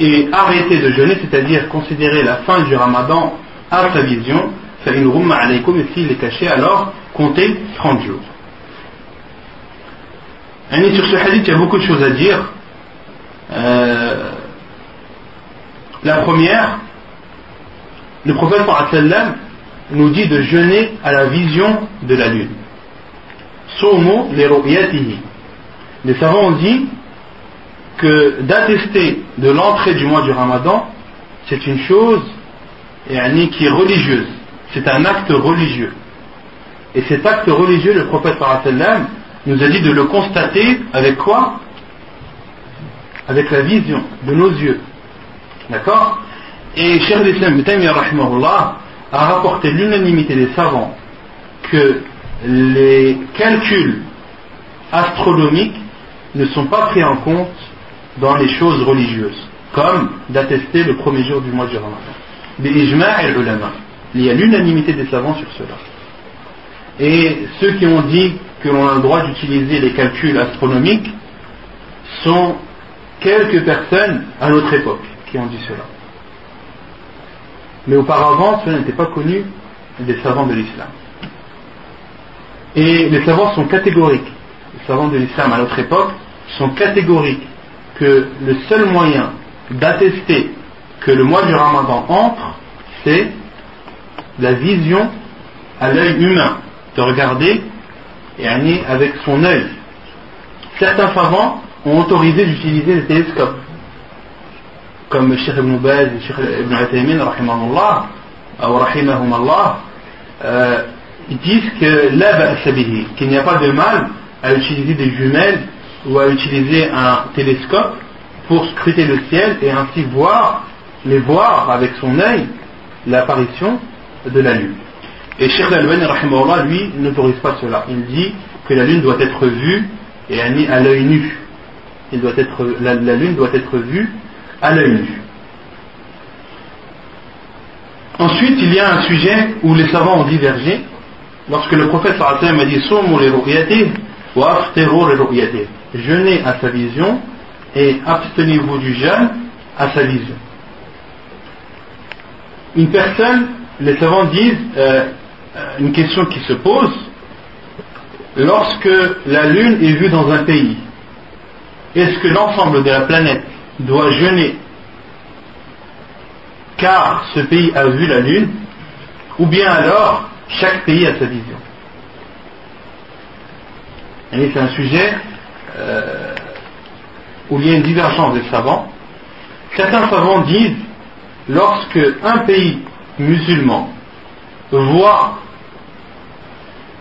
et arrêtez de jeûner, c'est-à-dire considérer la fin du ramadan à sa vision, fait une rumma et s'il est caché, alors comptez 30 jours. Et sur ce hadith, il y a beaucoup de choses à dire. Euh, la première, le prophète nous dit de jeûner à la vision de la lune. Les savants ont dit que d'attester de l'entrée du mois du ramadan, c'est une chose qui est religieuse. C'est un acte religieux. Et cet acte religieux, le prophète sallam nous a dit de le constater avec quoi? Avec la vision de nos yeux. D'accord? Et Cheikh l'Islam a rapporté l'unanimité des savants que les calculs astronomiques ne sont pas pris en compte dans les choses religieuses, comme d'attester le premier jour du mois du Ramadan. Il y a l'unanimité des savants sur cela. Et ceux qui ont dit que l'on a le droit d'utiliser les calculs astronomiques sont quelques personnes à notre époque qui ont dit cela. Mais auparavant, cela n'était pas connu des savants de l'islam. Et les savants sont catégoriques. Les savants de l'islam à notre époque sont catégoriques que le seul moyen d'attester que le mois du ramadan entre, c'est la vision à l'œil humain, de regarder et avec son œil. Certains savants ont autorisé d'utiliser les télescopes, comme Cheikh Ibn Baz et Cheikh Ibn Ataymin, euh, ils disent que qu'il n'y a pas de mal à utiliser des jumelles ou à utiliser un télescope pour scruter le ciel et ainsi voir, les voir avec son œil l'apparition de la lune. Et Sheikh Al-Albani, lui, n'autorise pas cela. Il dit que la lune doit être vue et à l'œil nu. Il doit être, la, lune doit être vue à l'œil nu. Ensuite, il y a un sujet où les savants ont divergé. Lorsque le prophète sallallahu a dit wa Jeûnez à sa vision et abstenez-vous du jeûne à sa vision. Une personne, les savants disent, euh, une question qui se pose, lorsque la Lune est vue dans un pays, est-ce que l'ensemble de la planète doit jeûner car ce pays a vu la Lune, ou bien alors chaque pays a sa vision c'est un sujet euh, où il y a une divergence des savants. Certains savants disent lorsque un pays musulman voit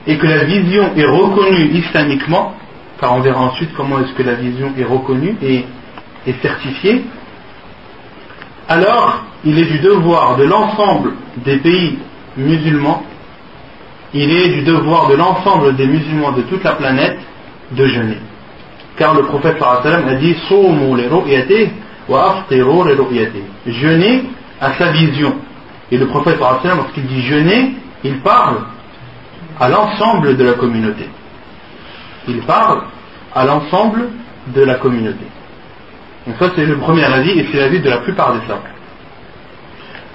et que la vision est reconnue islamiquement, car on verra ensuite comment est-ce que la vision est reconnue et est certifiée, alors il est du devoir de l'ensemble des pays musulmans, il est du devoir de l'ensemble des musulmans de toute la planète de jeûner. Car le prophète a dit Jeûner à sa vision. Et le prophète lorsqu'il dit jeûner, il parle à l'ensemble de la communauté. Il parle à l'ensemble de la communauté. Donc ça c'est le premier avis et c'est l'avis de la plupart des savants.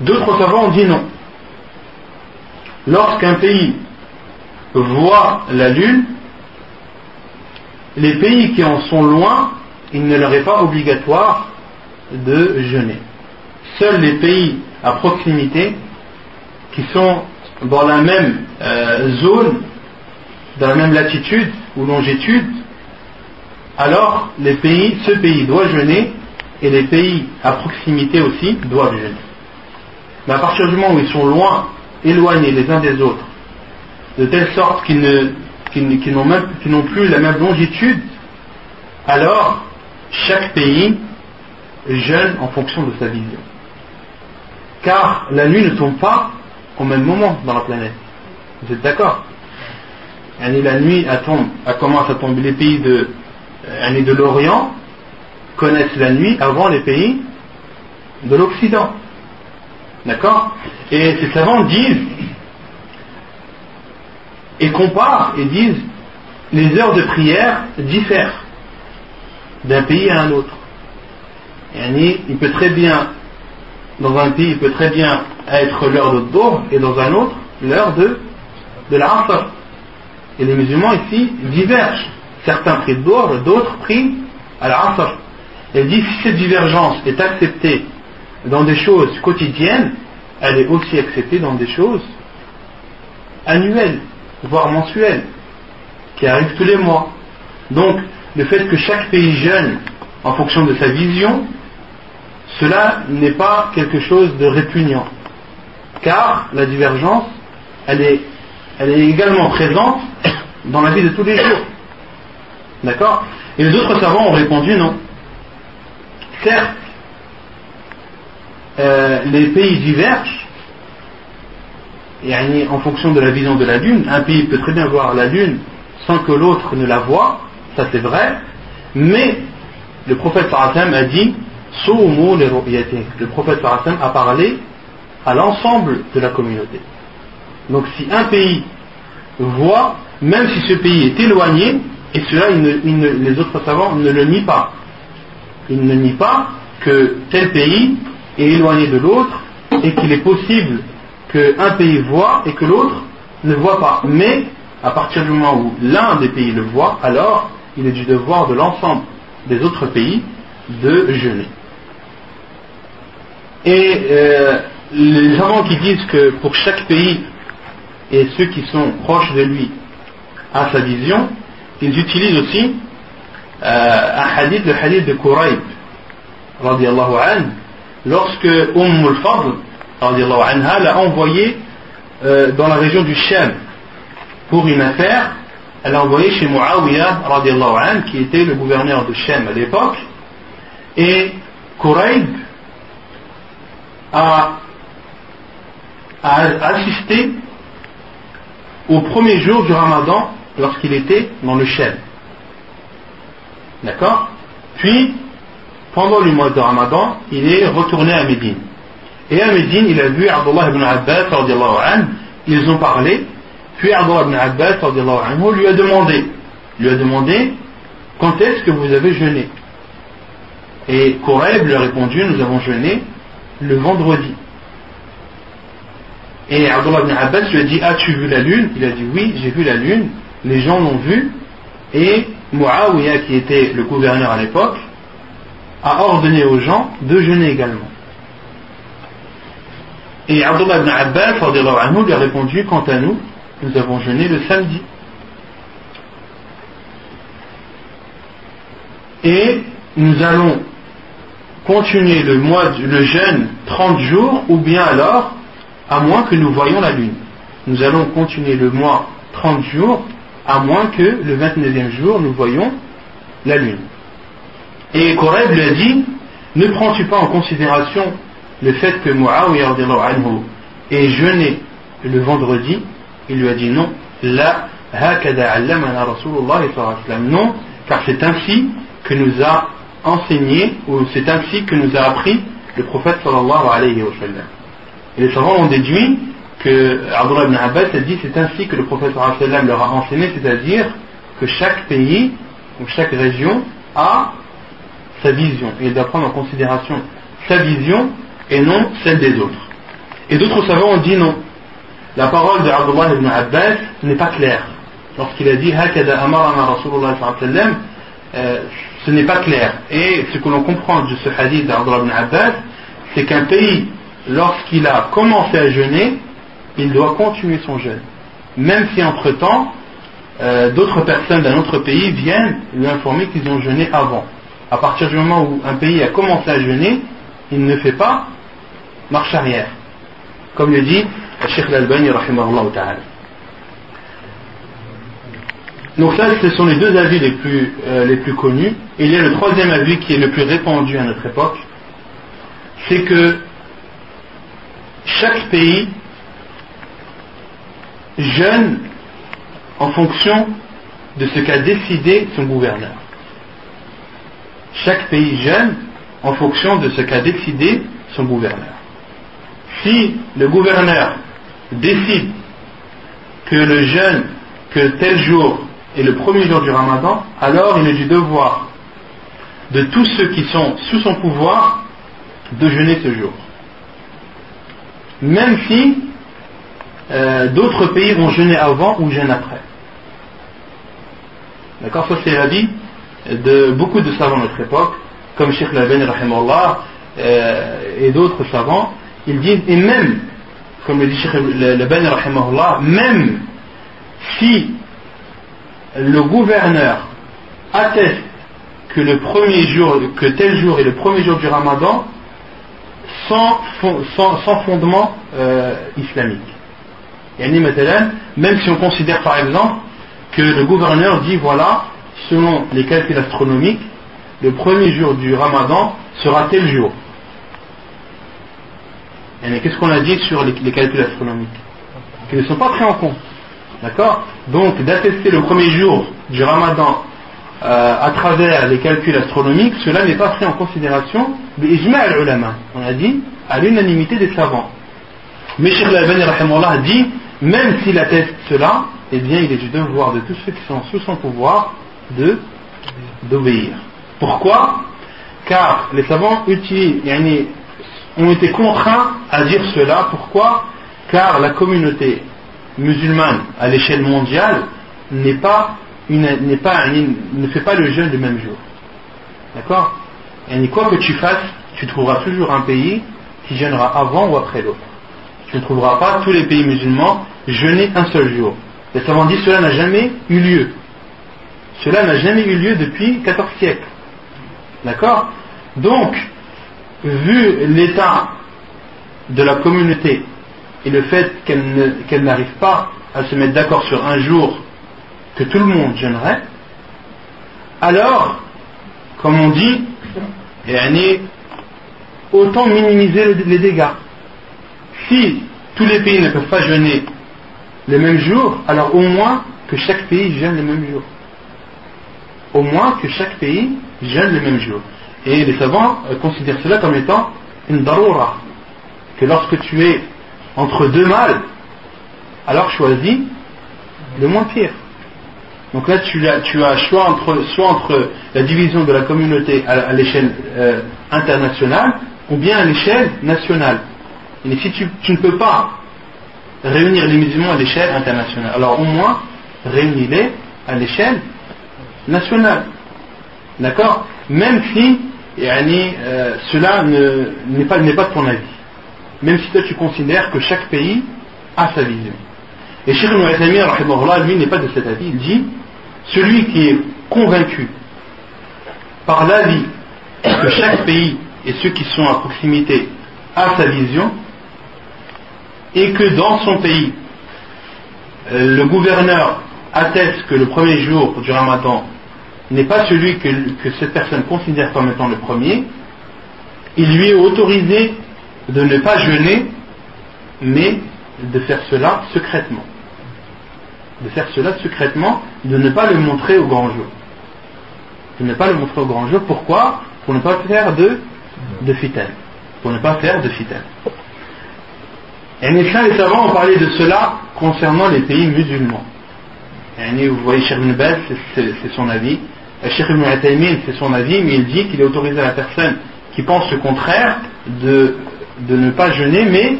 D'autres savants ont dit non. Lorsqu'un pays voit la lune, les pays qui en sont loin, il ne leur est pas obligatoire de jeûner. Seuls les pays à proximité qui sont dans la même euh, zone, dans la même latitude ou longitude, alors ce pays doit jeûner et les pays à proximité aussi doivent jeûner. Mais à partir du moment où ils sont loin, éloignés les uns des autres, de telle sorte qu'ils n'ont plus la même longitude, alors chaque pays jeûne en fonction de sa vision. Car la nuit ne tombe pas au même moment dans la planète. Vous êtes d'accord? La nuit elle, tombe, commence à tomber. Les pays de, de l'Orient connaissent la nuit avant les pays de l'Occident. D'accord? Et ces savants disent et comparent et disent les heures de prière diffèrent d'un pays à un autre. Il peut très bien dans un pays, il peut très bien être l'heure de Dohr et dans un autre, l'heure de, de l'Asr. Et les musulmans ici divergent. Certains prient Dohr, d'autres prient à l'Asr. Elle dit si cette divergence est acceptée dans des choses quotidiennes, elle est aussi acceptée dans des choses annuelles, voire mensuelles, qui arrivent tous les mois. Donc, le fait que chaque pays jeûne en fonction de sa vision, cela n'est pas quelque chose de répugnant. Car la divergence, elle est, elle est également présente dans la vie de tous les jours. D'accord? Et les autres savants ont répondu non. Certes, euh, les pays divergent, et en fonction de la vision de la Lune, un pays peut très bien voir la Lune sans que l'autre ne la voie, ça c'est vrai, mais le prophète sallam a dit le prophète sallam a parlé à l'ensemble de la communauté. Donc si un pays voit, même si ce pays est éloigné, et cela les autres savants ne le nient pas. Ils ne nient pas que tel pays est éloigné de l'autre et qu'il est possible qu'un pays voit et que l'autre ne voit pas. Mais à partir du moment où l'un des pays le voit, alors il est du devoir de l'ensemble des autres pays de jeûner. Et euh, les savants qui disent que pour chaque pays et ceux qui sont proches de lui à sa vision, ils utilisent aussi euh, un hadith, le hadith de Quraib, lorsque Umm al-Fadl, l'a envoyé euh, dans la région du Shem pour une affaire, elle l'a envoyé chez Muawiyah, qui était le gouverneur de Shem à l'époque, et Quraib a, a assisté au premier jour du Ramadan lorsqu'il était dans le Shem. D'accord? Puis, pendant le mois de Ramadan, il est retourné à Médine. Et à Médine, il a vu Abdullah ibn Abbas, ils ont parlé, puis Abdullah ibn Abbas lui a demandé, lui a demandé, quand est-ce que vous avez jeûné? Et Koreb lui a répondu, nous avons jeûné le vendredi. Et Abdullah ibn Abbas lui a dit, as-tu vu la lune? Il a dit, oui, j'ai vu la lune, les gens l'ont vu, et Muawiyah, qui était le gouverneur à l'époque, a ordonné aux gens de jeûner également. Et Abdullah ibn Abbas lui a répondu Quant à nous, nous avons jeûné le samedi. Et nous allons continuer le, mois, le jeûne 30 jours, ou bien alors, à moins que nous voyions la lune. Nous allons continuer le mois 30 jours, à moins que le 29e jour, nous voyions la lune. Et Koreb lui a dit Ne prends-tu pas en considération le fait que Muawiyah ait jeûné le vendredi, il lui a dit non, la non, car c'est ainsi que nous a enseigné, ou c'est ainsi que nous a appris le prophète sallallahu alayhi wa sallam. Et les savants ont déduit que Abdullah ibn Abbas a dit c'est ainsi que le prophète sallallahu alayhi wa sallam leur a enseigné, c'est-à-dire que chaque pays ou chaque région a sa vision et il doit prendre en considération sa vision et non celle des autres. Et d'autres savants ont dit non. La parole de Abdullah ibn Abbas n'est pas claire. Lorsqu'il a dit Hakada amarana Rasulullah sallam, euh, ce n'est pas clair. Et ce que l'on comprend de ce hadith d'Abdullah ibn Abbas, c'est qu'un pays, lorsqu'il a commencé à jeûner, il doit continuer son jeûne. Même si entre-temps, euh, d'autres personnes d'un autre pays viennent lui informer qu'ils ont jeûné avant. À partir du moment où un pays a commencé à jeûner, il ne fait pas marche arrière. Comme le dit Sheikh Al-Albani, ta'ala. Donc ça, ce sont les deux avis les plus, euh, les plus connus. Et il y a le troisième avis qui est le plus répandu à notre époque, c'est que chaque pays jeûne en fonction de ce qu'a décidé son gouverneur. Chaque pays jeûne en fonction de ce qu'a décidé son gouverneur si le gouverneur décide que le jeûne, que tel jour est le premier jour du ramadan, alors il est du devoir de tous ceux qui sont sous son pouvoir de jeûner ce jour. Même si euh, d'autres pays vont jeûner avant ou jeûner après. D'accord Ça c'est l'avis de beaucoup de savants de notre époque, comme Sheikh Laben euh, et d'autres savants, ils disent, et même, comme le dit Cheikh le même si le gouverneur atteste que le tel jour est le premier jour du ramadan, sans, fondement euh, islamique. Même si on considère par exemple que le gouverneur dit voilà, selon les calculs astronomiques, le premier jour du ramadan sera tel jour. Qu'est-ce qu'on a dit sur les, calculs astronomiques Qu'ils ne sont pas pris en compte. D'accord Donc d'attester le premier jour du ramadan euh, à travers les calculs astronomiques, cela n'est pas pris en considération, on a dit, à l'unanimité des savants. Mais Sheikh al dit, même s'il atteste cela, eh bien il est du devoir de tous ceux qui sont sous son pouvoir d'obéir. Pourquoi? Car les savants ont été contraints à dire cela. Pourquoi? Car la communauté musulmane à l'échelle mondiale n'est pas ne fait pas le jeûne du même jour. D'accord? Et quoi que tu fasses, tu trouveras toujours un pays qui jeûnera avant ou après l'autre. Tu ne trouveras pas tous les pays musulmans jeûner un seul jour. Les savants disent cela n'a jamais eu lieu. Cela n'a jamais eu lieu depuis 14 siècles. D'accord? Donc, vu l'état de la communauté et le fait qu'elle n'arrive pas à se mettre d'accord sur un jour que tout le monde jeûnerait, alors, comme on dit, autant minimiser les dégâts. Si tous les pays ne peuvent pas jeûner le même jour, alors au moins que chaque pays jeûne le même jour. Au moins que chaque pays jeûne le même jour. Et les savants euh, considèrent cela comme étant une daroura. Que lorsque tu es entre deux mâles, alors choisis le moins pire. Donc là, tu as, tu choix entre, soit entre la division de la communauté à, l'échelle euh, internationale ou bien à l'échelle nationale. Et si tu, ne peux pas réunir les musulmans à l'échelle internationale, alors au moins réunis-les à l'échelle nationale. D'accord? Même si euh, cela n'est pas, pas ton avis. Même si toi tu considères que chaque pays a sa vision. Et Cheikh Ibn lui, n'est pas de cet avis. Il dit celui qui est convaincu par l'avis que chaque pays et ceux qui sont à proximité a sa vision, et que dans son pays, euh, le gouverneur atteste que le premier jour du ramadan n'est pas celui que, cette personne considère comme étant le premier, il lui est autorisé de ne pas jeûner, mais de faire cela secrètement de faire cela secrètement, de ne pas le montrer au grand jour. De ne pas le montrer au grand jour. Pourquoi? Pour ne pas faire de, de Pour ne pas faire de fitel. Et les savants ont parlé de cela concernant les pays musulmans. Et vous voyez, Cheikh c'est son avis. Cheikh Ibn c'est son avis, mais il dit qu'il est autorisé à la personne qui pense le contraire de, de ne pas jeûner, mais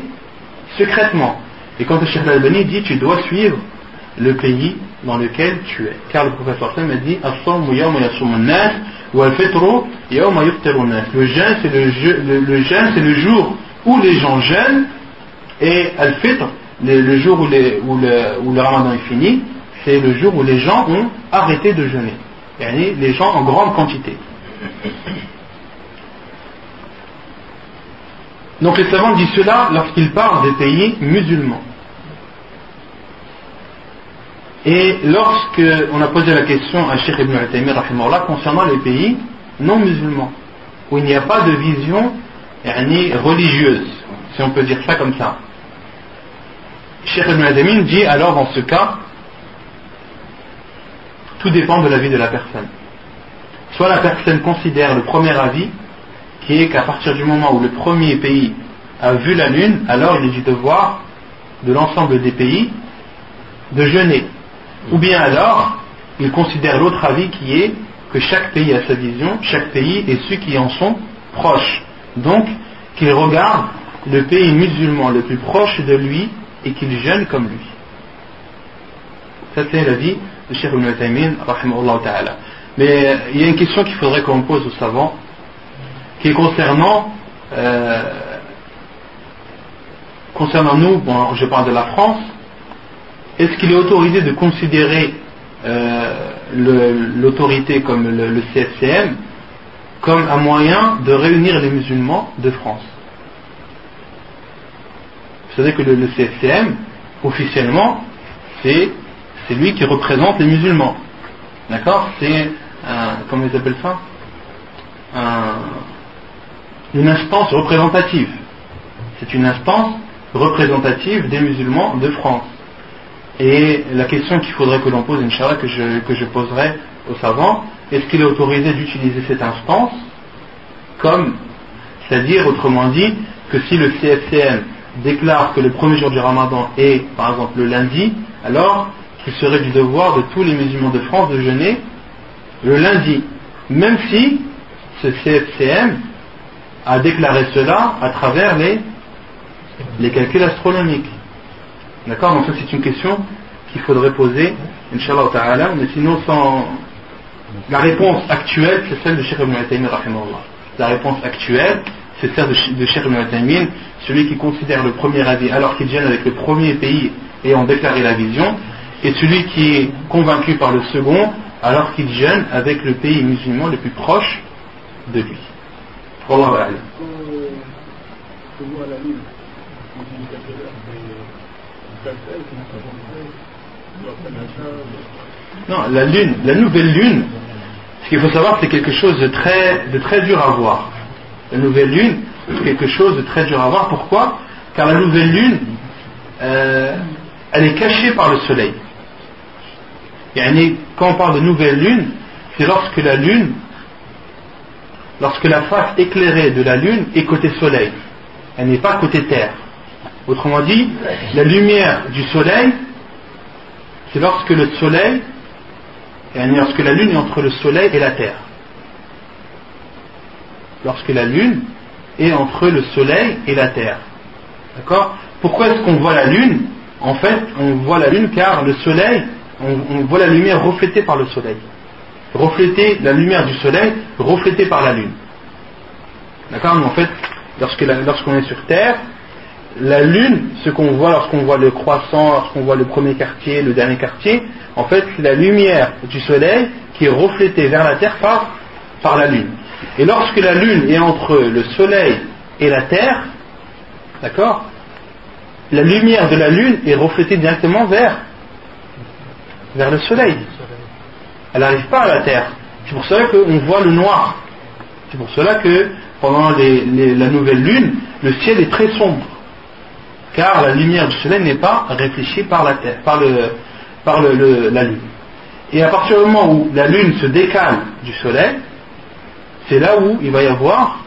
secrètement. Et quand le Cheikh Al-Albani dit tu dois suivre le pays dans lequel tu es. Car le professeur a dit Le jeûne, c'est le, le, c'est le jour où les gens jeûnent et al-fitr, le, jour où, les, où, le, où, le, ramadan est fini, c'est le jour où les gens ont arrêté de jeûner. Les gens en grande quantité. Donc les savants disent cela lorsqu'ils parlent des pays musulmans. Et lorsque on a posé la question à Sheikh Ibn al concernant les pays non musulmans, où il n'y a pas de vision religieuse, si on peut dire ça comme ça, Sheikh Ibn al dit alors dans ce cas, tout dépend de l'avis de la personne. Soit la personne considère le premier avis, qui est qu'à partir du moment où le premier pays a vu la lune, alors il est du devoir de l'ensemble des pays de jeûner ou bien alors, il considère l'autre avis qui est que chaque pays a sa vision, chaque pays et ceux qui en sont proches. Donc, qu'il regarde le pays musulman le plus proche de lui et qu'il jeûne comme lui. Ça, c'est l'avis de Cheikh Ibn Taymin, ta'ala. Mais il y a une question qu'il faudrait qu'on pose aux savants, qui est concernant, euh, concernant nous, bon, je parle de la France, est-ce qu'il est autorisé de considérer euh, l'autorité comme le, le, CFCM comme un moyen de réunir les musulmans de France? Vous savez que le, le CFCM, officiellement, c'est c'est lui qui représente les musulmans. D'accord C'est comment ils appellent ça Un- Une instance représentative. C'est une instance représentative des musulmans de France. Et la question qu'il faudrait que l'on pose, Inch'Allah, que je, que je poserai aux savants, est-ce qu'il est autorisé d'utiliser cette instance comme, c'est-à-dire, autrement dit, que si le CFCM déclare que le premier jour du ramadan est, par exemple, le lundi, alors qu'il serait du devoir de tous les musulmans de France de jeûner le lundi, même si ce CFCM a déclaré cela à travers les, les calculs astronomiques. D'accord? Donc ça c'est une question qu'il faudrait poser, Inch'Allah ta'ala, mais sinon sans... La réponse actuelle, c'est celle de Cheikh Ibn Taymiyyah. La réponse actuelle, c'est celle de, Ch- de Cheikh Ibn celui qui considère le premier avis alors qu'il gêne avec le premier pays ayant déclaré la vision, et celui qui est convaincu par le second alors qu'il gêne avec le pays musulman le plus proche de lui. Wallahu a'lam. Quand on voit la lune, on dit qu'à quelle heure c'est 4 heures, c'est Non, la lune, la nouvelle lune, ce qu'il faut savoir, c'est quelque chose de très, de très dur à voir. La nouvelle lune, c'est quelque chose de très dur à voir. Pourquoi? Car la nouvelle lune, euh, elle est cachée par le soleil. Quand on parle de nouvelle lune, c'est lorsque la lune, lorsque la face éclairée de la lune est côté soleil. Elle n'est pas côté terre. Autrement dit, la lumière du soleil, c'est lorsque le soleil, lorsque la lune est entre le soleil et la terre. Lorsque la lune est entre le soleil et la terre. D'accord? Pourquoi est-ce qu'on voit la lune? En fait, on voit la lune car le soleil, on, voit la lumière reflétée par le soleil. Reflétée, la lumière du soleil reflétée par la lune. D'accord Mais en fait, lorsqu'on est sur terre, la lune, ce qu'on voit lorsqu'on voit le croissant, lorsqu'on voit le premier quartier, le dernier quartier, en fait, c'est la lumière du soleil qui est reflétée vers la terre par, par la lune. Et lorsque la lune est entre le soleil et la terre, d'accord, la lumière de la lune est reflétée directement vers, vers le soleil. Elle n'arrive pas à la terre. C'est pour cela qu'on voit le noir. C'est pour cela que pendant la nouvelle lune, le ciel est très sombre car la lumière du soleil n'est pas réfléchie par la terre, par, le, par le- le- la lune. Et à partir du moment où la lune se décale du soleil, c'est là où il va y avoir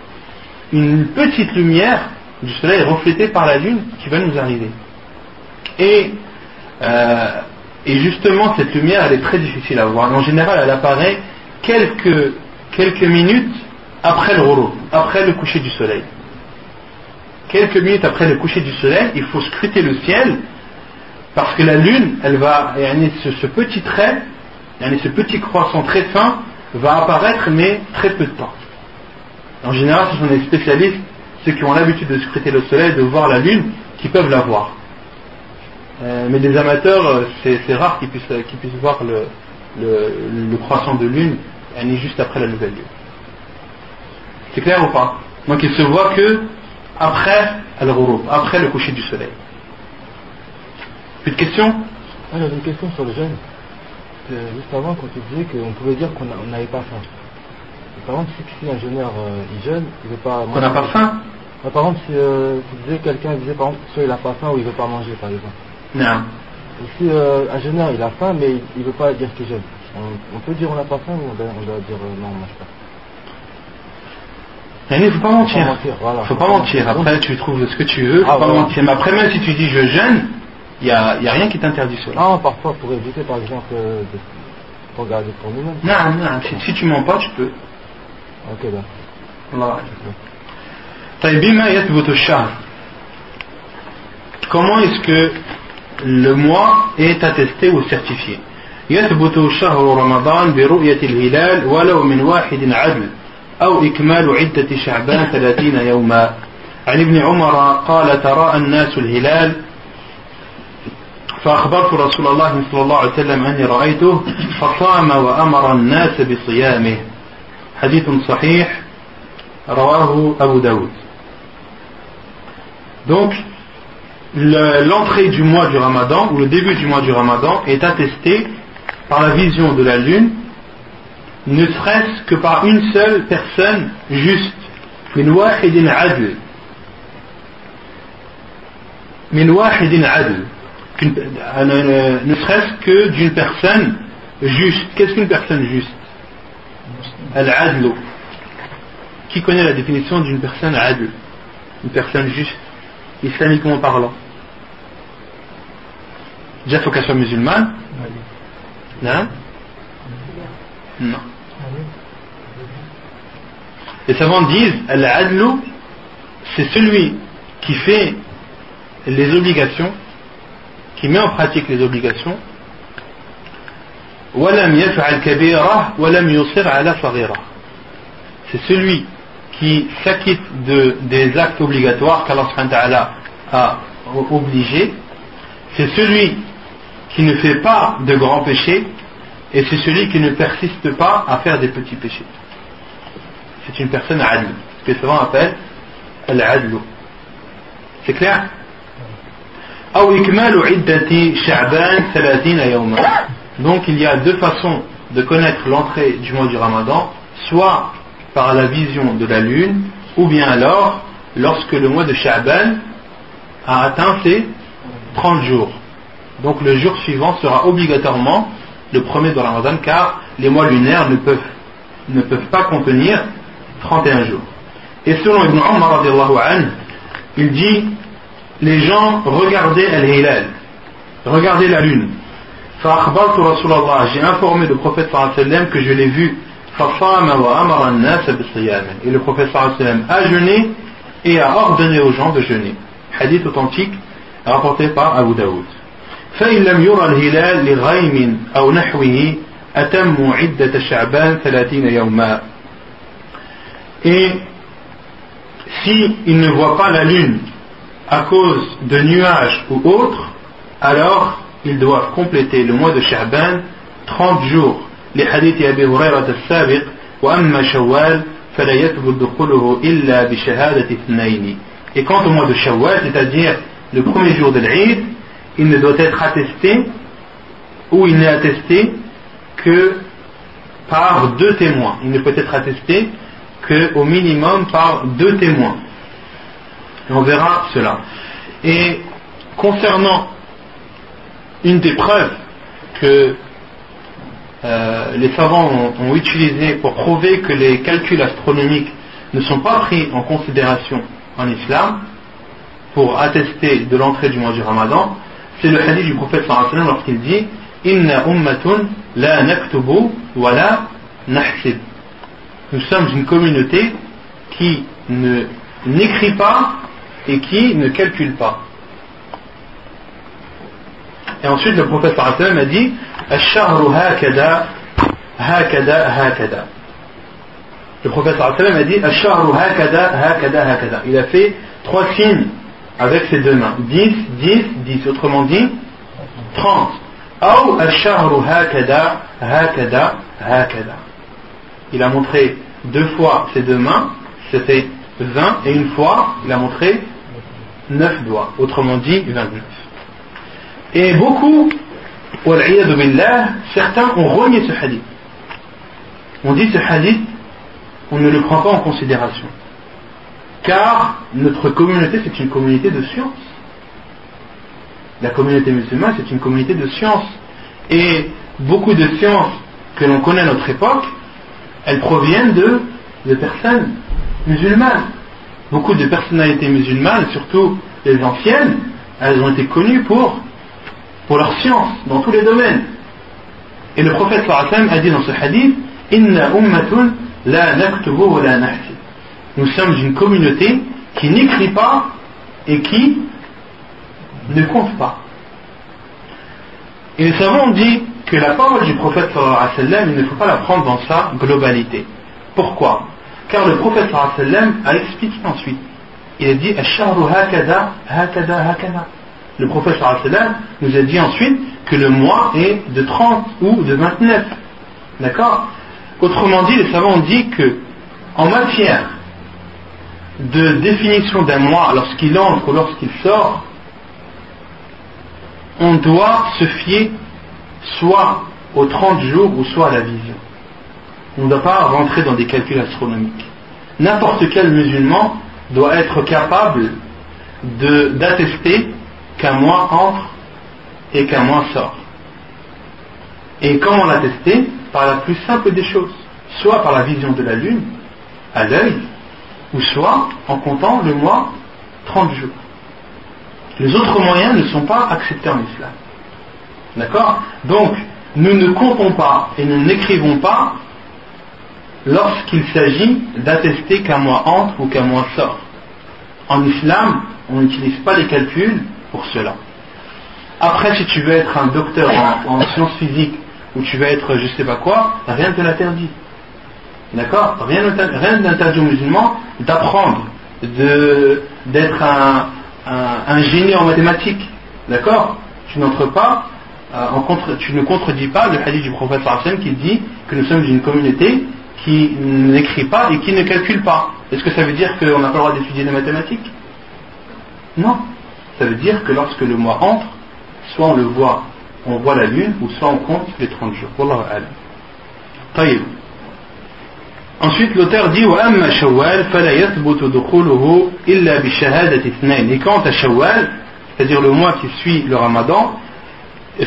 une petite lumière du soleil reflétée par la lune qui va nous arriver. Et, euh, et justement, cette lumière, elle est très difficile à voir. En général, elle apparaît quelques, minutes après le rolo, après le coucher du soleil quelques minutes après le coucher du soleil, il faut scruter le ciel parce que la lune, elle va, ce, ce petit trait, ce petit croissant très fin va apparaître mais très peu de temps. En général, ce sont les spécialistes, ceux qui ont l'habitude de scruter le soleil, de voir la lune, qui peuvent la voir. Euh, mais des amateurs, euh, c'est rare qu'ils puissent, qu'ils puissent voir le, le, le croissant de lune yani, juste après la nouvelle lune. C'est clair ou pas? Donc il se voit que après après le coucher du soleil. Plus de questions? Ah, j'avais une question sur le jeûne. Euh, juste avant, quand tu disais qu'on pouvait dire qu'on n'avait pas faim. Par exemple, si, un jeûneur euh, il jeûne, il veut pas Qu'on n'a pas faim? Par exemple, si euh, tu disais quelqu'un disait par exemple soit il a pas faim ou il veut pas manger par exemple. Non. Si un jeune homme, il a faim, mais il ne veut pas dire qu'il jeune, on, peut dire on n'a pas faim ou on doit, dire euh, non, on ne mange pas eh, il ne faut pas mentir. Il ne faut pas mentir. Après, tu trouves ce que tu veux, faut ah, pas mentir. Mais après, même si tu dis je jeûne, il n'y a, y a, rien qui t'interdit cela. Non, parfois, pour éviter, par exemple, euh, de, regarder pour nous-mêmes. Non, non, si, si, tu mens pas, tu peux. Ok, ben. Allah. Comment est-ce que le mois est attesté ou certifié. يثبت شهر رمضان برؤية الهلال ولو من واحد عدل أو إكمال عدة شعبان ثلاثين يوما. عن ابن عمر قال تراءى الناس الهلال. فأخبرت رسول الله صلى الله عليه وسلم أني رأيته فصام وأمر الناس بصيامه. حديث صحيح رواه أبو داود. Donc, l'entrée du mois du ramadan ou le début du mois du ramadan est attesté par la vision de la lune, ne serait-ce que par une seule personne juste. Min adl. Min wahidin adl. Euh, ne serait-ce que d'une personne juste. Qu'est-ce qu'une personne juste? Al-adl. Qui connaît la définition d'une personne adl? Une personne juste islamiquement parlant Déjà, il faut qu'elle soit musulmane. Hein non. non. Les savants disent Al-Adlu, c'est celui qui fait les obligations, qui met en pratique les obligations. C'est celui qui s'acquitte des actes obligatoires qu'Allah a obligés, c'est celui qui ne fait pas de grands péchés et c'est celui qui ne persiste pas à faire des petits péchés. C'est une personne adl, ce que souvent appelle al-adlu. C'est clair? Donc il y a deux façons de connaître l'entrée du mois du ramadan, soit par la vision de la lune, ou bien alors lorsque le mois de Sha'ban a atteint ses 30 jours. Donc le jour suivant sera obligatoirement le premier de Ramadan car les mois lunaires ne peuvent, ne peuvent pas contenir 31 jours. Et selon Ibn Umar, il dit Les gens regardaient Al-Hilal, regardaient la lune. J'ai informé le prophète que je l'ai vu فصام وأمر الناس بالصيام et le prophète sallallahu alayhi wa sallam a jeûné et a ordonné aux gens de jeûner hadith authentique rapporté par Abu Daoud فإن لم يرى الهلال لغيم أو نحوه أتموا عدة شعبان 30 يوما et si il ne voit pas la lune à cause de nuages ou autres, alors ils doivent compléter le mois de Sha'ban 30 jours. Les hadiths Abi Hurairah al-Sabiq وأما شوال فلا يثبت دخوله إلا بشهادة اثنين. Et quant au mois de Shawwal, c'est-à-dire le premier jour de l'Eid, il ne doit être attesté ou il n'est attesté que par deux témoins. Il ne peut être attesté qu'au minimum par deux témoins. Et on verra cela. Et concernant une des preuves que euh, les savants ont, utilisées pour prouver que les calculs astronomiques ne sont pas pris en considération en islam pour attester de l'entrée du mois du ramadan, c'est le hadith du prophète sallallahu lorsqu'il dit Inna ummatun la naktubu wa la. Nous sommes une communauté qui ne n'écrit pas et qui ne calcule pas. Et ensuite le prophète sallallahu a dit Ash-shahru hakada hakada hakada. Le prophète sallam a dit Ash-shahru hakada hakada hakada. Il a fait trois signes avec ses deux mains. 10, 10, 10. Autrement dit, 30. Ou Ash-shahru hakada hakada hakada. Il a montré deux fois ses deux mains, c'était 20, et une fois, il a montré 9 doigts. Autrement dit, 29. Et beaucoup, certains ont renié ce hadith. On dit ce hadith, on ne le prend pas en considération. Car notre communauté, c'est une communauté de science. La communauté musulmane, c'est une communauté de science. Et beaucoup de sciences que l'on connaît à notre époque, elles proviennent de, de personnes musulmanes. Beaucoup de personnalités musulmanes, surtout les anciennes, elles ont été connues pour, pour leur science, dans tous les domaines. Et le prophète sallam a dit dans ce hadith, Inna ummatun la naktubu wa la. Nous sommes une communauté qui n'écrit pas et qui ne compte pas. Et les savants ont dit que la parole du prophète sallallahu il ne faut pas la prendre dans sa globalité. Pourquoi? Car le prophète sallallahu a expliqué ensuite. Il a dit Ash-shahru hakada, hakada, hakada. Le prophète nous a dit ensuite que le mois est de 30 ou de 29. D'accord? Autrement dit, les savants ont dit que en matière de définition d'un mois lorsqu'il entre ou lorsqu'il sort, on doit se fier soit aux 30 jours ou soit à la vision. On ne doit pas rentrer dans des calculs astronomiques. N'importe quel musulman doit être capable d'attester qu'un mois entre et qu'un mois sort. Et comment l'attester Par la plus simple des choses, soit par la vision de la lune, à l'œil, ou soit en comptant le mois 30 jours. Les autres moyens ne sont pas acceptés en islam. D'accord? Donc, nous ne comptons pas et nous n'écrivons pas lorsqu'il s'agit d'attester qu'un mois entre ou qu'un mois sort. En islam, on n'utilise pas les calculs pour cela. Après, si tu veux être un docteur en, sciences physiques ou tu veux être je sais pas quoi, rien ne te l'interdit. D'accord? Rien n'interdit aux musulmans d'apprendre, d'être un, un, génie en mathématiques. D'accord? Tu n'entres pas, euh, en contre, tu ne contredis pas le hadith du prophète Hassan qui dit que nous sommes une communauté qui n'écrit pas et qui ne calcule pas. Est-ce que ça veut dire qu'on n'a pas le droit d'étudier les mathématiques? Non. Ça veut dire que lorsque le mois entre, soit on le voit, on voit la lune, ou soit on compte les 30 jours. Wallahu alam. Ensuite, l'auteur dit وأما شوال فلا يثبت دخوله إلا بشهادة اثنين. Et quant à Shawwal, c'est-à-dire le mois qui suit le Ramadan,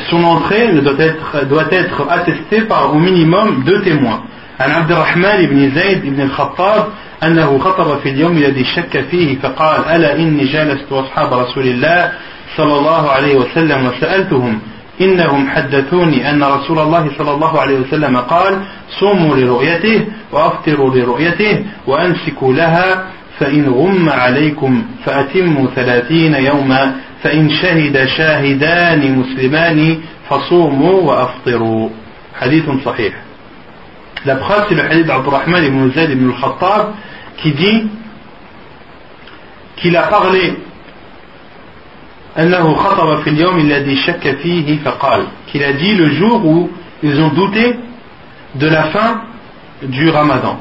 son entrée doit être, doit être attestée par au minimum deux témoins. عن عبد الرحمن بن زيد بن الخطاب أنه خطب في اليوم الذي شك فيه فقال ألا إني جالست أصحاب رسول الله صلى الله عليه وسلم وسألتهم إنهم حدثوني أن رسول الله صلى الله عليه وسلم قال صوموا لرؤيته وأفطروا لرؤيته وأمسكوا لها فإن غم عليكم فأتموا ثلاثين يوما فإن شهد شاهدان مسلمان فصوموا وأفطروا. حديث صحيح. La preuve, c'est le hadith d'Abdurrahman ibn Zayd ibn al-Khattab qui dit qu'il a parlé qu'il a dit le jour où ils ont douté de la fin du ramadan.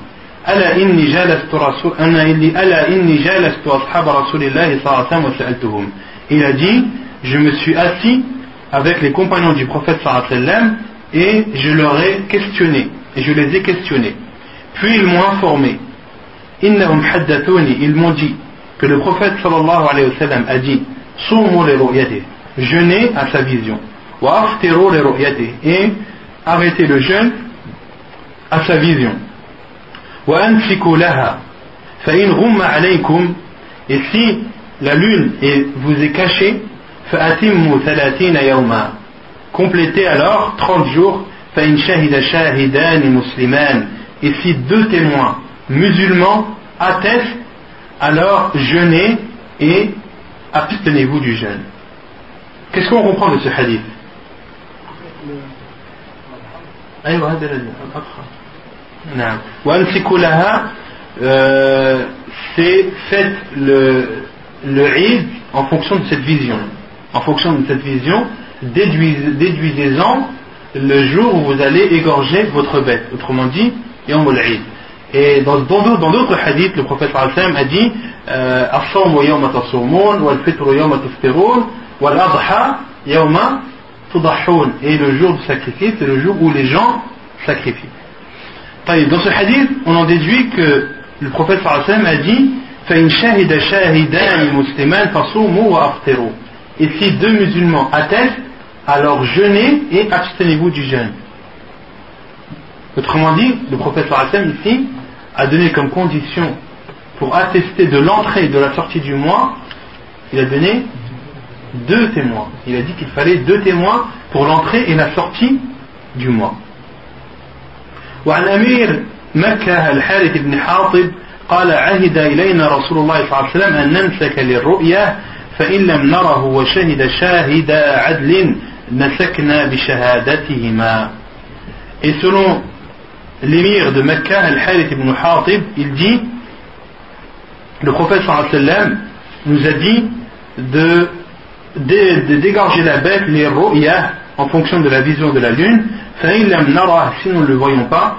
Il a dit je me suis assis avec les compagnons du prophète et je leur ai questionné et je les ai questionnés. Puis ils m'ont informé. Innahum haddathuni, ils m'ont dit que le prophète sallallahu alayhi wa sallam a dit Soumu les ru'yatih, jeûnez à sa vision. Wa aftiru et arrêtez le jeûne à sa vision. Wa laha, fa alaykum, et si la lune vous est cachée, fa atimmu thalathina yawma. Complétez alors 30 jours et si deux témoins musulmans attestent alors jeûnez et abstenez-vous du jeûne. Qu'est-ce qu'on comprend de ce hadith? c'est faites le, le en fonction de cette vision. En fonction de cette vision, déduisez-en le jour où vous allez égorger votre bête. Autrement dit, Yom al-Eid. Et dans d'autres hadiths, le prophète a dit الصوم يوم تصومون والفطر يوم تفطرون والأضحى يوم تضحون et le jour du sacrifice c'est le jour où les gens sacrifient dans ce hadith on en déduit que le prophète sallallahu a dit فإن شهد شاهدان مسلمان فصوموا وأفطروا et si deux musulmans attestent alors jeûnez et abstenez-vous du jeûne autrement dit le prophète sallallahu ici a donné comme condition pour attester de l'entrée et de la sortie du mois, il a donné deux témoins. Il a dit qu'il fallait deux témoins pour l'entrée et la sortie du mois. وعن أمير مكة الحارث بن حاطب قال عهد إلينا رسول الله صلى الله عليه وسلم أن نمسك للرؤيا فإن لم نره وشهد شاهد عدل nasakna bi. Et selon l'émir de Mecca, Al-Harith ibn Hatib, il dit le prophète sallam nous a dit de dégorger la bête, les ru'yah, en fonction de la vision de la lune, si nous ne le voyons pas,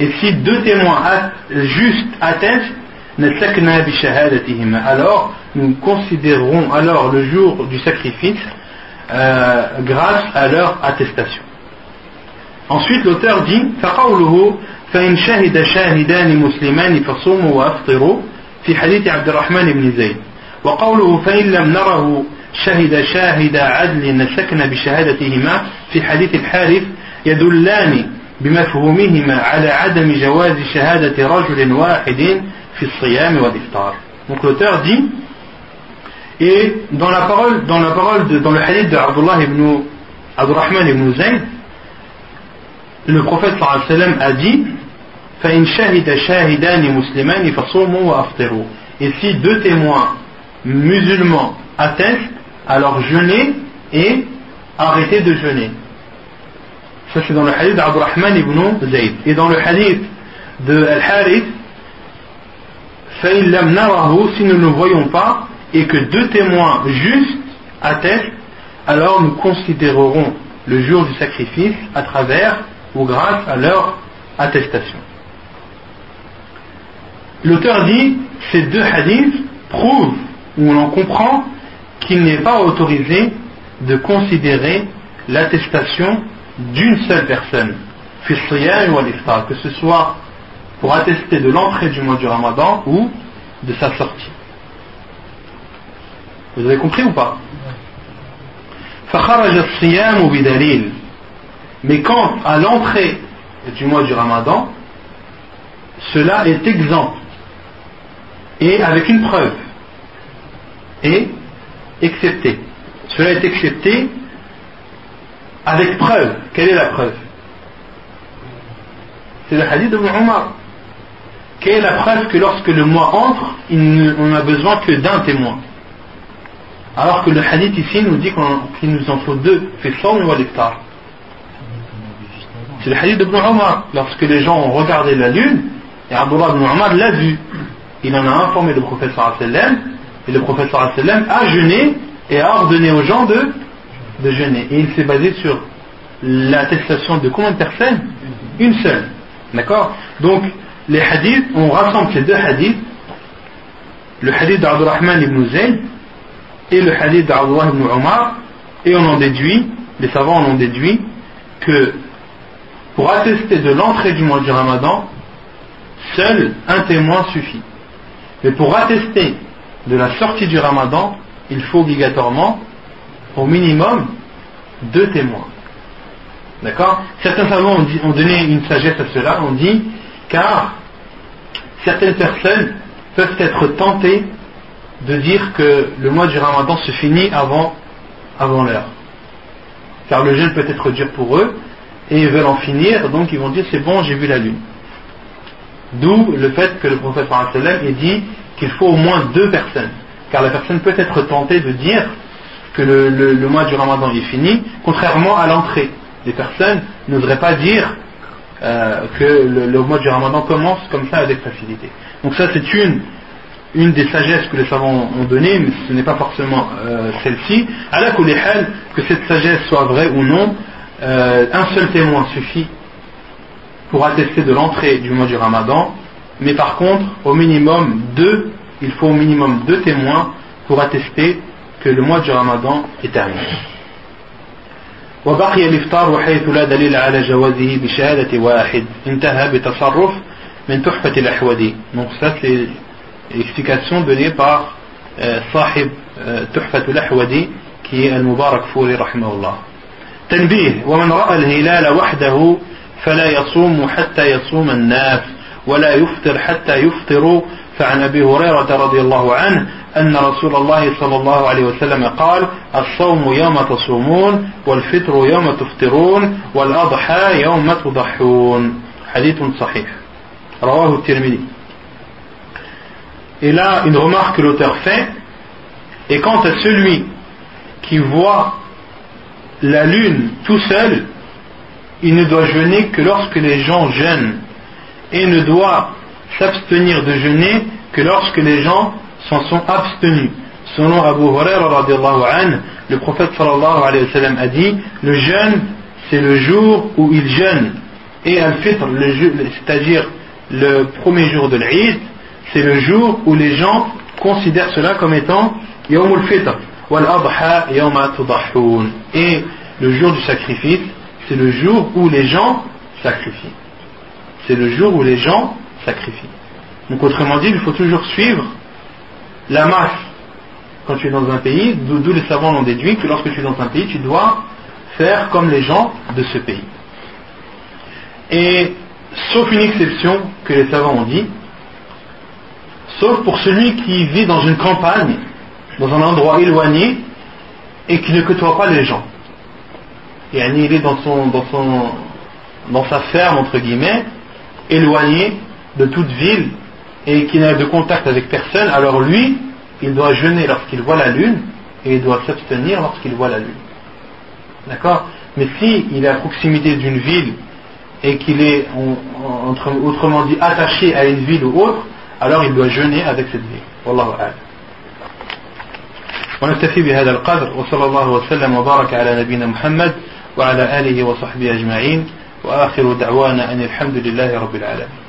et si deux témoins justes attestent alors nous considérerons alors le jour du sacrifice euh, grâce à leur attestation. Ensuite, l'auteur dit فإن شهد شاهدان مسلمان فصوموا وأفطروا في حديث عبد الرحمن بن زيد وقوله فإن لم نره شهد شاهد عدل سكن بشهادتهما في حديث الحارث يدلان بمفهومهما على عدم جواز شهادة رجل واحد. Donc l'auteur dit, et dans la parole, dans la parole dans le hadith de Abdullah ibn Abdurrahman ibn Zayd, le prophète sallam a dit Et si deux témoins musulmans attestent, alors jeûnez et arrêtez de jeûner. Ça c'est dans le hadith d'Abdurrahman ibn Zayd. Et dans le hadith de Al-Harith, si nous ne le voyons pas et que deux témoins justes attestent alors nous considérerons le jour du sacrifice à travers ou grâce à leur attestation. L'auteur dit ces deux hadiths prouvent ou l'on comprend qu'il n'est pas autorisé de considérer l'attestation d'une seule personne, que ce soit pour attester de l'entrée du mois du Ramadan ou de sa sortie. Vous avez compris ou pas? Mais quant à l'entrée du mois du Ramadan, cela est exempt et avec une preuve et excepté. Cela est excepté avec preuve. Quelle est la preuve? C'est le hadith de Omar. Quelle est la preuve que lorsque le mois entre, on n'a besoin que d'un témoin Alors que le hadith ici nous dit qu'il nous en faut deux. C'est le hadith de Omar. Lorsque les gens ont regardé la lune, et Abdullah ibn Omar l'a vu. Il en a informé le prophète sallam, et le prophète a jeûné et a ordonné aux gens de, de jeûner. Et il s'est basé sur l'attestation de combien de personnes? Une seule. D'accord? Donc, les hadiths, on rassemble ces deux hadiths, le hadith d'Abdurrahman ibn Zayd et le hadith d'Abdullah ibn Omar, et on en déduit, les savants en ont déduit, que pour attester de l'entrée du mois du Ramadan, seul un témoin suffit. Mais pour attester de la sortie du ramadan, il faut obligatoirement, au minimum, deux témoins. D'accord? Certains savants ont, donné une sagesse à cela, on dit, car certaines personnes peuvent être tentées de dire que le mois du ramadan se finit avant, l'heure. Car le jeûne peut être dur pour eux, et ils veulent en finir, donc ils vont dire c'est bon, j'ai vu la lune. D'où le fait que le prophète ait dit qu'il faut au moins deux personnes. Car la personne peut être tentée de dire que le, mois du ramadan est fini, contrairement à l'entrée. Les personnes n'oseraient pas dire euh, que le, mois du ramadan commence comme ça avec facilité. Donc ça c'est une, une des sagesses que les savants ont données, mais ce n'est pas forcément euh, celle-ci. À la que cette sagesse soit vraie ou non, euh, un seul témoin suffit pour attester de l'entrée du mois du Ramadan, mais par contre, au minimum deux, il faut au minimum deux témoins pour attester que le mois du Ramadan est terminé. وبقي الإفطار وحيث لا دليل على جوازه بشهادة واحد. انتهى بتصرف من تحفة الأحودي donc ça c'est l'explication donnée par euh, صاحب euh, تحفة الأحودي est المبارك فوري رحمه الله. تنبيه ومن رأى الهلال وحده فلا يصوم حتى يصوم الناس ولا يفطر حتى يفطروا فعن أبي هريرة رضي الله عنه أن رسول الله صلى الله عليه وسلم قال الصوم يوم تصومون والفطر يوم تفطرون والأضحى يوم تضحون. حديث صحيح. رواه الترمذي. Et là, une remarque que l'auteur fait, et quant à celui qui voit la lune tout seul, il ne doit jeûner que lorsque les gens jeûnent et ne doit s'abstenir de jeûner que lorsque les gens s'en sont abstenus. Selon Abu Huraira le prophète sallallahu alayhi wa sallam a dit le jeûne c'est le jour où il jeûne et al-fitr c'est-à-dire le premier jour de l'Eid c'est le jour où les gens considèrent cela comme étant Yawmul Fitr, wal Adha Yawma Tudahhun. Et le jour du sacrifice, c'est le jour où les gens sacrifient. C'est le jour où les gens sacrifient. Donc autrement dit, il faut toujours suivre la masse quand tu es dans un pays, d'où les savants ont déduit que lorsque tu es dans un pays, tu dois faire comme les gens de ce pays. Et sauf une exception que les savants ont dit, sauf pour celui qui vit dans une campagne, dans un endroit éloigné, et qui ne côtoie pas les gens. Et il est dans, son, dans, son, dans sa ferme, entre guillemets, éloigné de toute ville, et qui n'a de contact avec personne, alors lui, il doit jeûner lorsqu'il voit la lune, et il doit s'abstenir lorsqu'il voit la lune. D'accord Mais si il est à proximité d'une ville et qu'il est, autrement dit, attaché à une ville ou autre, alors il doit jeûner avec cette ville. Wallahu a'lam. ونكتفي بهذا القدر وصلى الله وسلم وبارك على نبينا محمد وعلى آله وصحبه أجمعين وآخر دعوانا أن الحمد لله رب العالمين